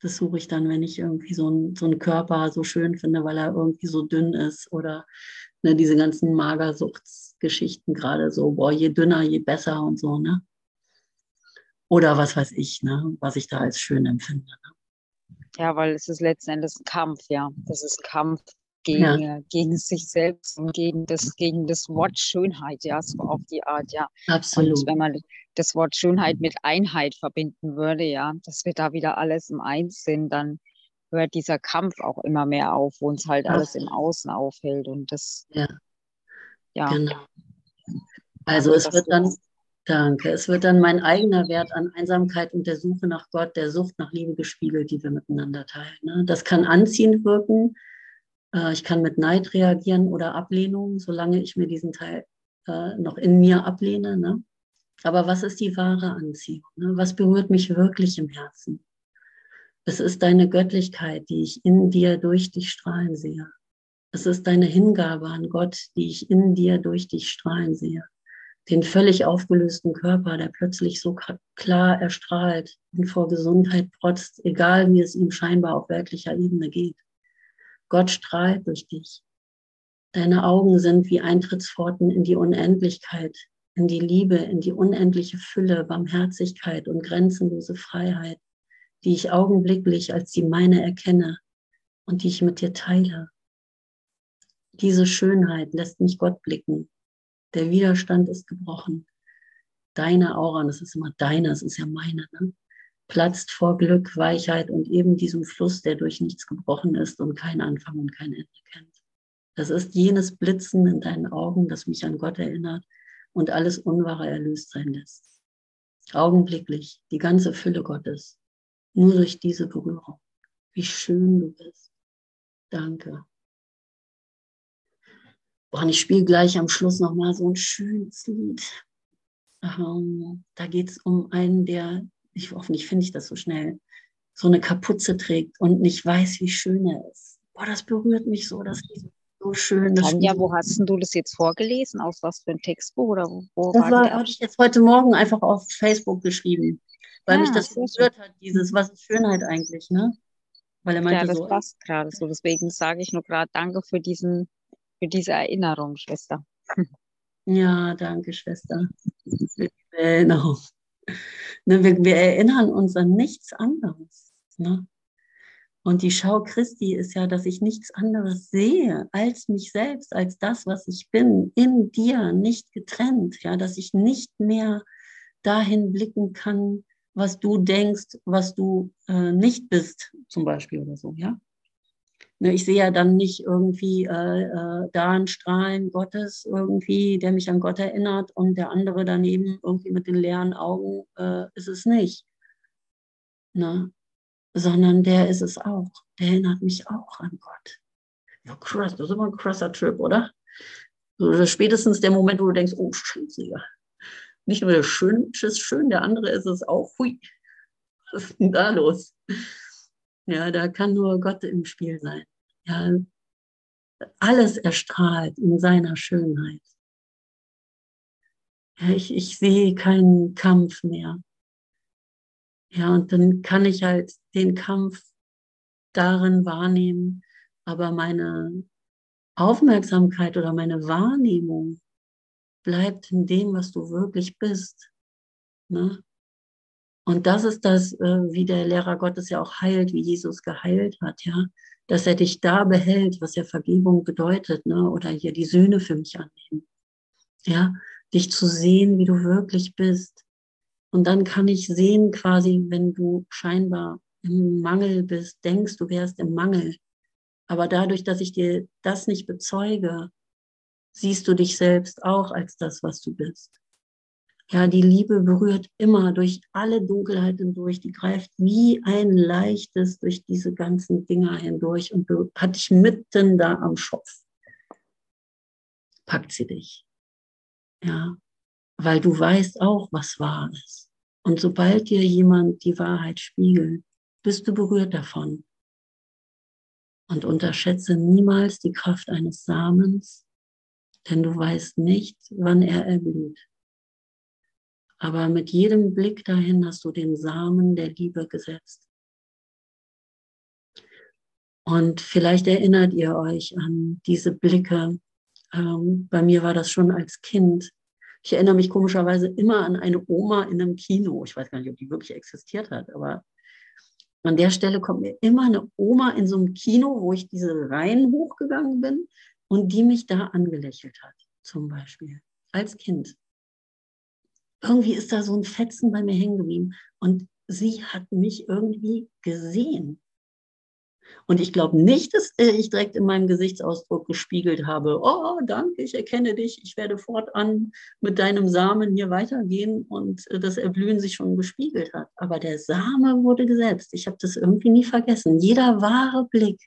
Das suche ich dann, wenn ich irgendwie so, ein, so einen Körper so schön finde, weil er irgendwie so dünn ist oder ne, diese ganzen Magersuchtsgeschichten gerade so, boah, je dünner, je besser und so, ne? Oder was weiß ich, ne, was ich da als schön empfinde. Ne? Ja, weil es ist letzten Endes ein Kampf, ja. Das ist ein Kampf gegen, ja. gegen sich selbst und gegen das, gegen das Wort Schönheit, ja, so auf die Art, ja. Absolut. Und wenn man das Wort Schönheit mit Einheit verbinden würde, ja, dass wir da wieder alles im Eins sind, dann hört dieser Kampf auch immer mehr auf, wo uns halt alles im Außen aufhält und das, ja, ja. Genau. Also, also es wird dann, danke, es wird dann mein eigener Wert an Einsamkeit und der Suche nach Gott, der Sucht nach Liebe gespiegelt, die wir miteinander teilen. Ne? Das kann anziehend wirken, äh, ich kann mit Neid reagieren oder Ablehnung, solange ich mir diesen Teil äh, noch in mir ablehne. Ne? Aber was ist die wahre Anziehung? Ne? Was berührt mich wirklich im Herzen? Es ist deine Göttlichkeit, die ich in dir durch dich strahlen sehe. Es ist deine Hingabe an Gott, die ich in dir durch dich strahlen sehe. Den völlig aufgelösten Körper, der plötzlich so klar erstrahlt und vor Gesundheit protzt, egal wie es ihm scheinbar auf weltlicher Ebene geht. Gott strahlt durch dich. Deine Augen sind wie Eintrittspforten in die Unendlichkeit, in die Liebe, in die unendliche Fülle, Barmherzigkeit und grenzenlose Freiheit, die ich augenblicklich als die meine erkenne und die ich mit dir teile. Diese Schönheit lässt mich Gott blicken. Der Widerstand ist gebrochen. Deine Aura, das ist immer deine, das ist ja meine, ne? Platzt vor Glück, Weichheit und eben diesem Fluss, der durch nichts gebrochen ist und kein Anfang und kein Ende kennt. Das ist jenes Blitzen in deinen Augen, das mich an Gott erinnert und alles Unwahre erlöst sein lässt. Augenblicklich, die ganze Fülle Gottes, Nur durch diese Berührung. Wie schön du bist. Danke. Boah, und ich spiele gleich am Schluss nochmal so ein schönes Lied. Ähm, da geht es um einen, der, ich, hoffentlich finde ich das so schnell, so eine Kapuze trägt und nicht weiß, wie schön er ist. Boah, das berührt mich so, das ist so schön. Tanja, wo hast du das jetzt vorgelesen? Aus was für ein Textbuch? Oder wo, wo das war, habe ich jetzt heute Morgen einfach auf Facebook geschrieben, weil ja, mich das berührt hat, dieses, was ist Schönheit eigentlich, ne? Weil er meinte ja, das so, passt gerade so. Deswegen sage ich nur gerade Danke für diesen, für diese Erinnerung, Schwester. Ja, danke, Schwester. Erinnerung. Ne, wir, wir erinnern uns an nichts anderes. Ne? Und die Schau Christi ist ja, dass ich nichts anderes sehe als mich selbst, als das, was ich bin, in dir, nicht getrennt. Ja, dass ich nicht mehr dahin blicken kann, was du denkst, was du äh, nicht bist, zum Beispiel oder so. Ja, ich sehe ja dann nicht irgendwie äh, äh, da einen Strahlen Gottes irgendwie, der mich an Gott erinnert und der andere daneben irgendwie mit den leeren Augen äh, ist es nicht. Ne? Sondern der ist es auch. Der erinnert mich auch an Gott. Ja, krass, das ist immer ein krasser Trip, oder? So, spätestens der Moment, wo du denkst, oh Scheiße, ja. Nicht nur der Schön ist schön, der andere ist es auch. Hui, was ist denn da los? Ja, da kann nur Gott im Spiel sein. Ja, alles erstrahlt in seiner Schönheit. Ja, ich, ich sehe keinen Kampf mehr. Ja, und dann kann ich halt den Kampf darin wahrnehmen, aber meine Aufmerksamkeit oder meine Wahrnehmung bleibt in dem, was du wirklich bist. Ne? Und das ist das, äh, wie der Lehrer Gottes ja auch heilt, wie Jesus geheilt hat, ja, dass er dich da behält, was ja Vergebung bedeutet, ne? oder hier die Söhne für mich annehmen, ja, dich zu sehen, wie du wirklich bist. Und dann kann ich sehen, quasi, wenn du scheinbar im Mangel bist, denkst, du wärst im Mangel. Aber dadurch, dass ich dir das nicht bezeuge, siehst du dich selbst auch als das, was du bist. Ja, die Liebe berührt immer durch alle Dunkelheit hindurch. Die greift wie ein leichtes durch diese ganzen Dinger hindurch und hat dich mitten da am Schopf. Packt sie dich. Ja, weil du weißt auch, was wahr ist. Und sobald dir jemand die Wahrheit spiegelt, bist du berührt davon. Und unterschätze niemals die Kraft eines Samens, denn du weißt nicht, wann er erblüht. Aber mit jedem Blick dahin hast du den Samen der Liebe gesetzt. Und vielleicht erinnert ihr euch an diese Blicke. Ähm, bei mir war das schon als Kind. Ich erinnere mich komischerweise immer an eine Oma in einem Kino. Ich weiß gar nicht, ob die wirklich existiert hat, aber an der Stelle kommt mir immer eine Oma in so einem Kino, wo ich diese Reihen hochgegangen bin und die mich da angelächelt hat, zum Beispiel, als Kind irgendwie ist da so ein Fetzen bei mir hängen geblieben. Und sie hat mich irgendwie gesehen. Und ich glaube nicht, dass ich direkt in meinem Gesichtsausdruck gespiegelt habe, oh, danke, ich erkenne dich, ich werde fortan mit deinem Samen hier weitergehen und das Erblühen sich schon gespiegelt hat. Aber der Same wurde gesetzt. Ich habe das irgendwie nie vergessen. Jeder wahre Blick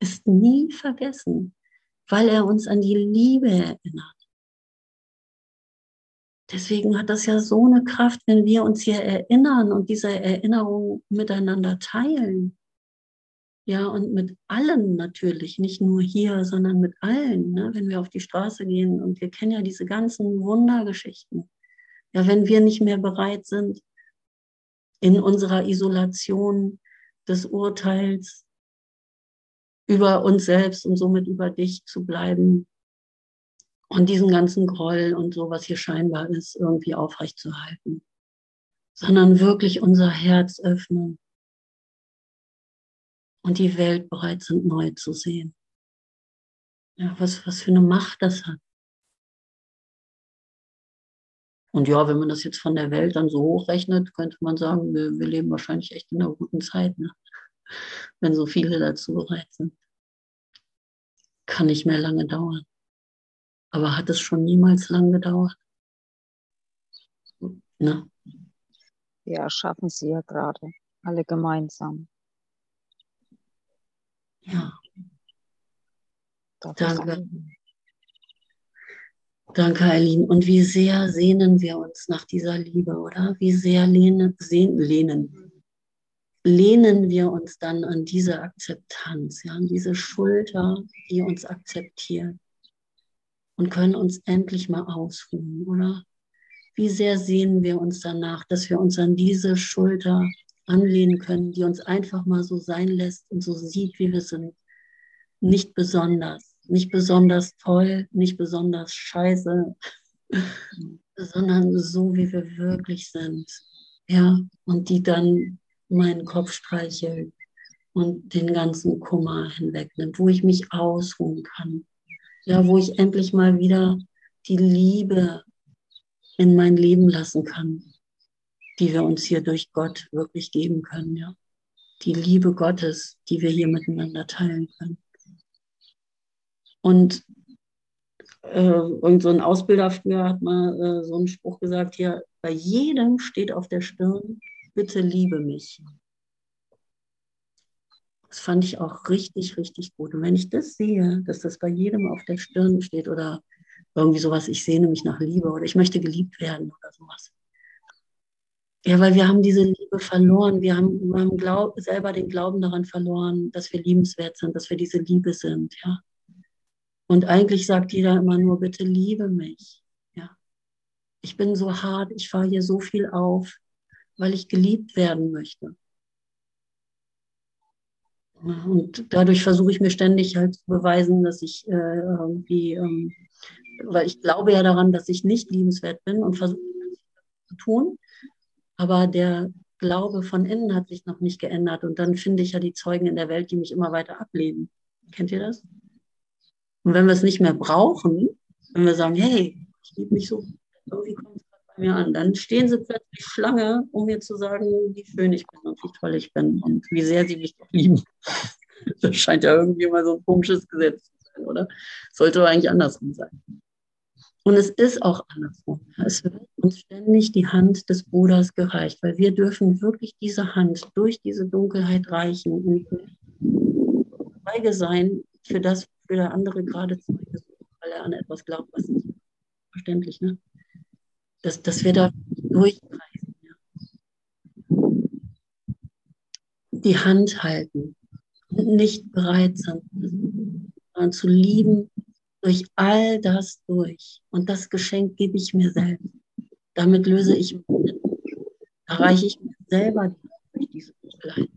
ist nie vergessen, weil er uns an die Liebe erinnert. Deswegen hat das ja so eine Kraft, wenn wir uns hier erinnern und diese Erinnerung miteinander teilen. Ja, und mit allen natürlich, nicht nur hier, sondern mit allen. Ne? Wenn wir auf die Straße gehen und wir kennen ja diese ganzen Wundergeschichten. Ja, wenn wir nicht mehr bereit sind, in unserer Isolation des Urteils über uns selbst und somit über dich zu bleiben, und diesen ganzen Groll und so, was hier scheinbar ist, irgendwie aufrechtzuerhalten, sondern wirklich unser Herz öffnen und die Welt bereit sind, neu zu sehen. Ja, was, was für eine Macht das hat. Und ja, wenn man das jetzt von der Welt dann so hochrechnet, könnte man sagen, wir, wir leben wahrscheinlich echt in einer guten Zeit, ne? wenn so viele dazu bereit sind. Kann nicht mehr lange dauern. Aber hat es schon niemals lang gedauert? Ne? Ja, schaffen Sie ja gerade. Alle gemeinsam. Ja. Danke. Danke, Eileen. Und wie sehr sehnen wir uns nach dieser Liebe, oder? Wie sehr lehnen, sehnen, lehnen, lehnen wir uns dann an diese Akzeptanz, ja, an diese Schulter, die uns akzeptiert und können uns endlich mal ausruhen, oder? Wie sehr sehnen wir uns danach, dass wir uns an diese Schulter anlehnen können, die uns einfach mal so sein lässt und so sieht, wie wir sind. Nicht besonders, nicht besonders toll, nicht besonders scheiße, sondern so, wie wir wirklich sind. Ja, und die dann meinen Kopf streichelt und den ganzen Kummer hinwegnimmt, wo ich mich ausruhen kann ja, wo ich endlich mal wieder die Liebe in mein Leben lassen kann, die wir uns hier durch Gott wirklich geben können, ja. Die Liebe Gottes, die wir hier miteinander teilen können. Und äh, irgend so ein Ausbilder früher hat mal äh, so einen Spruch gesagt, hier, bei jedem steht auf der Stirn, bitte liebe mich. Das fand ich auch richtig, richtig gut. Und wenn ich das sehe, dass das bei jedem auf der Stirn steht oder irgendwie sowas, ich sehne mich nach Liebe oder ich möchte geliebt werden oder sowas. Ja, weil wir haben diese Liebe verloren. Wir haben, wir haben Glaub, selber den Glauben daran verloren, dass wir liebenswert sind, dass wir diese Liebe sind, ja. Und eigentlich sagt jeder immer nur, bitte liebe mich, ja. Ich bin so hart, ich fahre hier so viel auf, weil ich geliebt werden möchte. Und dadurch versuche ich mir ständig halt zu beweisen, dass ich äh, irgendwie, ähm, weil ich glaube ja daran, dass ich nicht liebenswert bin und versuche zu tun. Aber der Glaube von innen hat sich noch nicht geändert. Und dann finde ich ja die Zeugen in der Welt, die mich immer weiter ablehnen. Kennt ihr das? Und wenn wir es nicht mehr brauchen, wenn wir sagen, hey, ich liebe mich so, irgendwie kommt es bei mir an, dann stehen sie plötzlich Schlange, um mir zu sagen, wie schön ich bin und wie toll ich bin und wie sehr sie mich lieben. Das scheint ja irgendwie mal so ein komisches Gesetz zu sein, oder? Sollte eigentlich andersrum sein. Und es ist auch andersrum. Es wird uns ständig die Hand des Bruders gereicht, weil wir dürfen wirklich diese Hand durch diese Dunkelheit reichen und Zeuge sein für das, für der andere gerade Zeuge weil er an etwas glaubt, was nicht verständlich, ne? Dass, dass wir da durchgreifen. Ja. Die Hand halten und nicht bereit sind, sondern zu lieben durch all das durch. Und das Geschenk gebe ich mir selbst. Damit löse ich, erreiche ich mir selber durch diese Dunkelheit.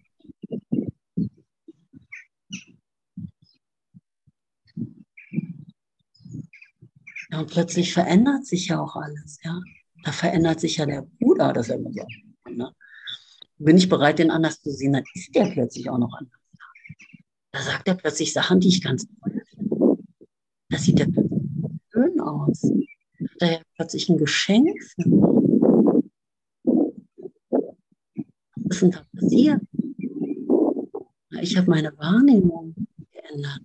Ja, und plötzlich verändert sich ja auch alles, ja. Da verändert sich ja der Bruder, das ja immer so. Ne? Bin ich bereit, den anders zu sehen, dann ist der plötzlich auch noch anders. Da sagt er plötzlich Sachen, die ich ganz toll finde. Da sieht er plötzlich schön aus. Da hat er plötzlich ein Geschenk für mich. Was ist denn da passiert? Ich habe meine Wahrnehmung geändert.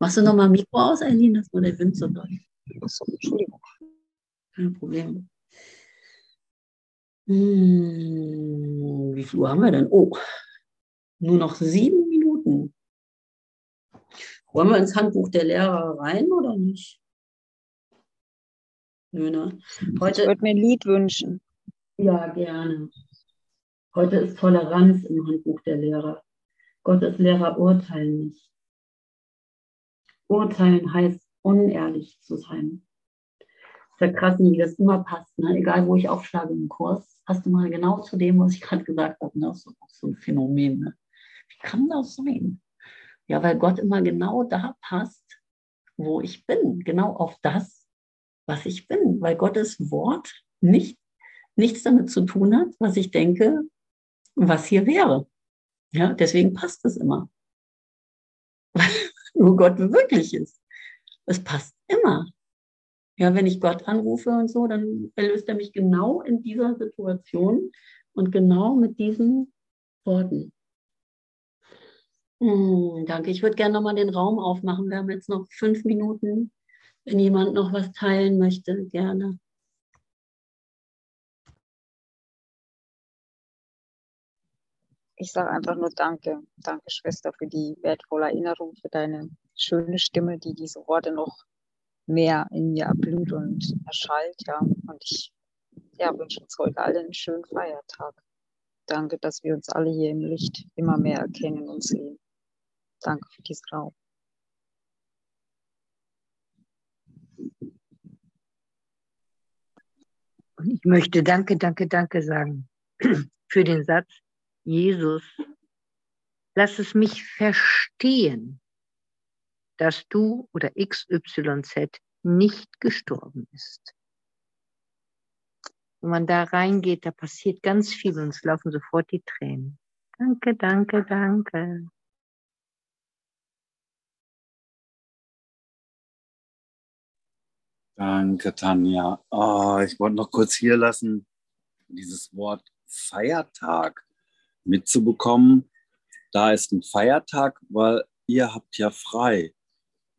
Machst du nochmal Mikro aus, Eileen? Das nur der Wind so doll. Achso, Entschuldigung. Kein Problem. Hm, wie viel Uhr haben wir denn? Oh, nur noch sieben Minuten. Wollen wir ins Handbuch der Lehrer rein oder nicht? Nö, ne? Heute, ich würde mir ein Lied wünschen. Ja, gerne. Heute ist Toleranz im Handbuch der Lehrer. Gottes Lehrer urteilen nicht. Urteilen heißt unehrlich zu sein. ist ja krass, wie das immer passt. Ne? Egal, wo ich aufschlage im Kurs, passt immer genau zu dem, was ich gerade gesagt habe. Ne? Das ist so ein Phänomen. Ne? Wie kann das sein? Ja, weil Gott immer genau da passt, wo ich bin. Genau auf das, was ich bin. Weil Gottes Wort nicht, nichts damit zu tun hat, was ich denke, was hier wäre. Ja, deswegen passt es immer. Wo Gott wirklich ist. Es passt immer. Ja, wenn ich Gott anrufe und so, dann erlöst er mich genau in dieser Situation und genau mit diesen Worten. Hm, danke. Ich würde gerne nochmal den Raum aufmachen. Wir haben jetzt noch fünf Minuten. Wenn jemand noch was teilen möchte, gerne. Ich sage einfach nur Danke. Danke, Schwester, für die wertvolle Erinnerung, für deine schöne Stimme, die diese Worte noch mehr in mir erblüht und erschallt. Ja. Und ich ja, wünsche uns heute alle einen schönen Feiertag. Danke, dass wir uns alle hier im Licht immer mehr erkennen und sehen. Danke für diesen Raum. Und ich möchte Danke, Danke, Danke sagen für den Satz, Jesus, lass es mich verstehen, dass du oder XYZ nicht gestorben ist. Wenn man da reingeht, da passiert ganz viel und es laufen sofort die Tränen. Danke, danke, danke. Danke, Tanja. Oh, ich wollte noch kurz hier lassen, dieses Wort Feiertag mitzubekommen. Da ist ein Feiertag, weil ihr habt ja frei.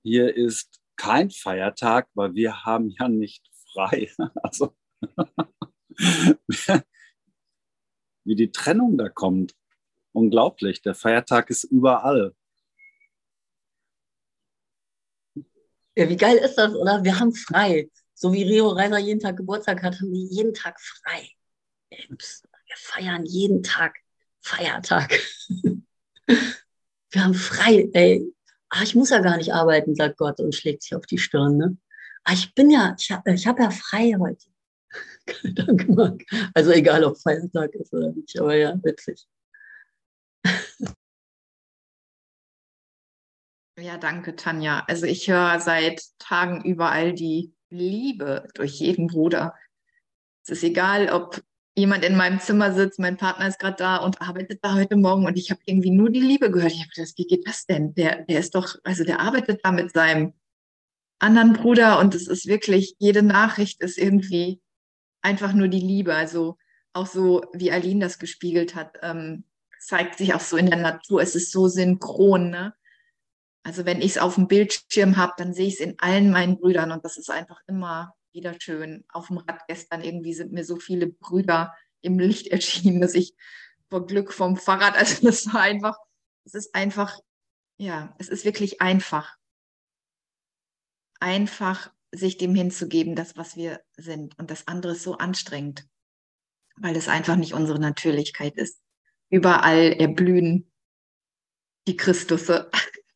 Hier ist kein Feiertag, weil wir haben ja nicht frei. Also wie die Trennung da kommt. Unglaublich. Der Feiertag ist überall. Ja, wie geil ist das, oder? Wir haben frei. So wie Rio Reiser jeden Tag Geburtstag hat, haben wir jeden Tag frei. Wir feiern jeden Tag Feiertag. wir haben frei, ey. Ach, ich muss ja gar nicht arbeiten, sagt Gott und schlägt sich auf die Stirn. Ne? Ach, ich bin ja, ich habe ich hab ja frei heute. Danke, Marc. Also egal, ob Feiertag ist oder nicht, aber ja, witzig. Ja, danke, Tanja. Also ich höre seit Tagen überall die Liebe durch jeden Bruder. Es ist egal, ob jemand in meinem Zimmer sitzt, mein Partner ist gerade da und arbeitet da heute Morgen und ich habe irgendwie nur die Liebe gehört. Ich habe gedacht, wie geht das denn? Der, der ist doch, also der arbeitet da mit seinem anderen Bruder und es ist wirklich, jede Nachricht ist irgendwie einfach nur die Liebe. Also auch so, wie Aline das gespiegelt hat, ähm, zeigt sich auch so in der Natur. Es ist so synchron. Ne? Also wenn ich es auf dem Bildschirm habe, dann sehe ich es in allen meinen Brüdern und das ist einfach immer wieder schön. Auf dem Rad gestern irgendwie sind mir so viele Brüder im Licht erschienen, dass ich vor Glück vom Fahrrad, also das war einfach, es ist einfach, ja, es ist wirklich einfach. Einfach sich dem hinzugeben, das, was wir sind. Und das andere ist so anstrengend, weil es einfach nicht unsere Natürlichkeit ist. Überall erblühen die Christusse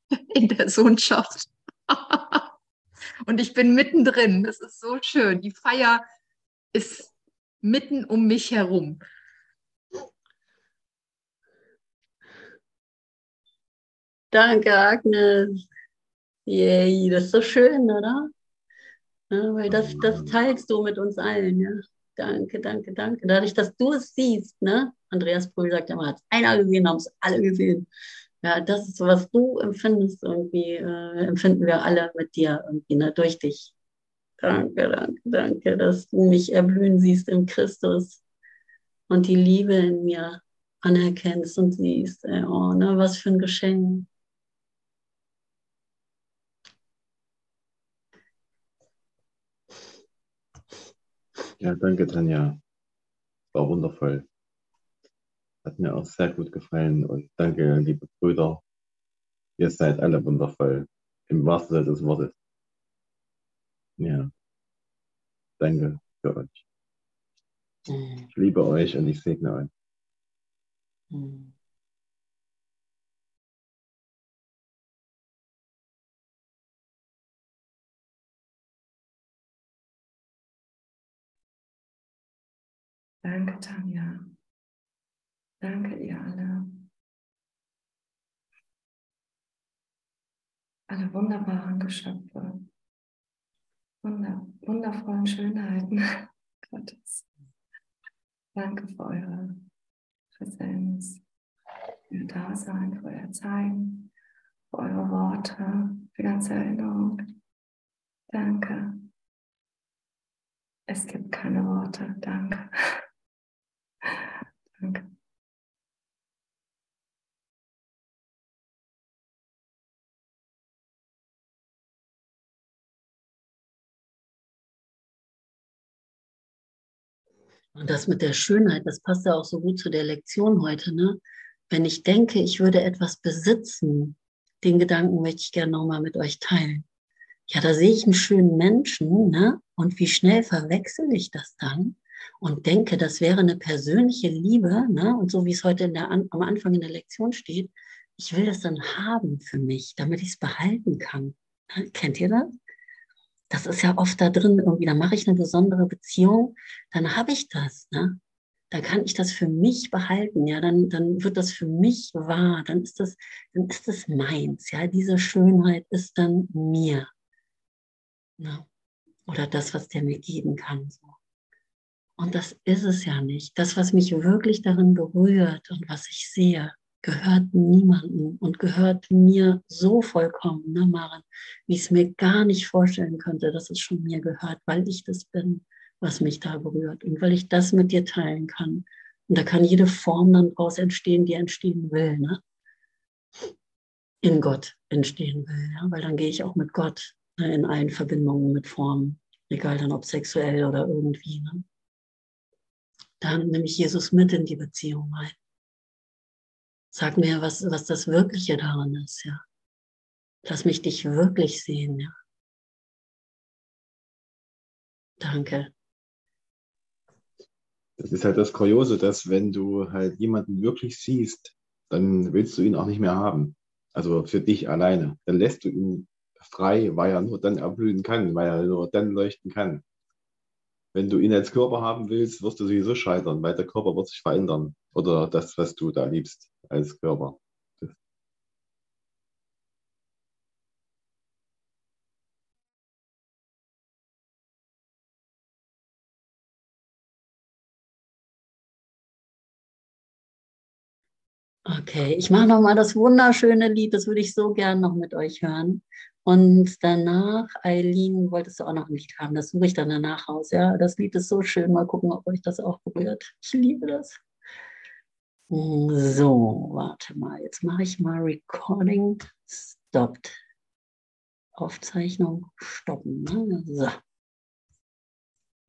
in der Sohnschaft. Und ich bin mittendrin. Das ist so schön. Die Feier ist mitten um mich herum. Danke, Agnes. Yay, das ist so schön, oder? Ja, weil das, das teilst du mit uns allen. Ja? Danke, danke, danke. Dadurch, dass du es siehst, ne? Andreas Pohl sagt immer, hat es einer gesehen, haben es alle gesehen. Ja, das ist, was du empfindest, irgendwie äh, empfinden wir alle mit dir irgendwie, ne? durch dich. Danke, danke, danke, dass du mich erblühen siehst in Christus und die Liebe in mir anerkennst und siehst. Ey, oh, ne? Was für ein Geschenk. Ja, danke, Tanja. War wundervoll. Hat mir auch sehr gut gefallen und danke, liebe Brüder. Ihr seid alle wundervoll. Im wahrsten Sinne des Wortes. Ja. Danke für euch. Mhm. Ich liebe euch und ich segne euch. Mhm. Danke, Tanja. Danke ihr alle. Alle wunderbaren Geschöpfe. Wunder, wundervollen Schönheiten Gottes. Danke für eure Präsenz, für euer Dasein, für euer Zeigen, für eure Worte, für die ganze Erinnerung. Danke. Es gibt keine Worte. Danke. Danke. Und das mit der Schönheit, das passt ja auch so gut zu der Lektion heute, ne? wenn ich denke, ich würde etwas besitzen, den Gedanken möchte ich gerne nochmal mit euch teilen. Ja, da sehe ich einen schönen Menschen, ne? Und wie schnell verwechsel ich das dann und denke, das wäre eine persönliche Liebe, ne? Und so wie es heute der, am Anfang in der Lektion steht, ich will das dann haben für mich, damit ich es behalten kann. Kennt ihr das? Das ist ja oft da drin irgendwie, da mache ich eine besondere Beziehung, dann habe ich das, ne? Dann kann ich das für mich behalten, ja, dann, dann wird das für mich wahr, dann ist das, dann ist das meins, ja, diese Schönheit ist dann mir. Ne? Oder das, was der mir geben kann. So. Und das ist es ja nicht. Das, was mich wirklich darin berührt und was ich sehe, gehört niemandem und gehört mir so vollkommen, ne, Maren, wie ich es mir gar nicht vorstellen könnte, dass es schon mir gehört, weil ich das bin, was mich da berührt und weil ich das mit dir teilen kann. Und da kann jede Form dann daraus entstehen, die entstehen will, ne? in Gott entstehen will, ja? weil dann gehe ich auch mit Gott ne, in allen Verbindungen mit Formen, egal dann ob sexuell oder irgendwie. Ne? Dann nehme ich Jesus mit in die Beziehung rein. Sag mir, was, was das Wirkliche daran ist, ja. Lass mich dich wirklich sehen, ja. Danke. Das ist halt das Kuriose, dass wenn du halt jemanden wirklich siehst, dann willst du ihn auch nicht mehr haben. Also für dich alleine. Dann lässt du ihn frei, weil er nur dann erblühen kann, weil er nur dann leuchten kann. Wenn du ihn als Körper haben willst, wirst du sowieso scheitern, weil der Körper wird sich verändern. Oder das, was du da liebst als Körper. Okay, ich mache nochmal das wunderschöne Lied, das würde ich so gern noch mit euch hören. Und danach, Eileen, wolltest du auch noch ein Lied haben, das suche ich dann danach aus. Ja, das Lied ist so schön, mal gucken, ob euch das auch berührt. Ich liebe das. So, warte mal, jetzt mache ich mal Recording Stopped. Aufzeichnung stoppen. Ne? So.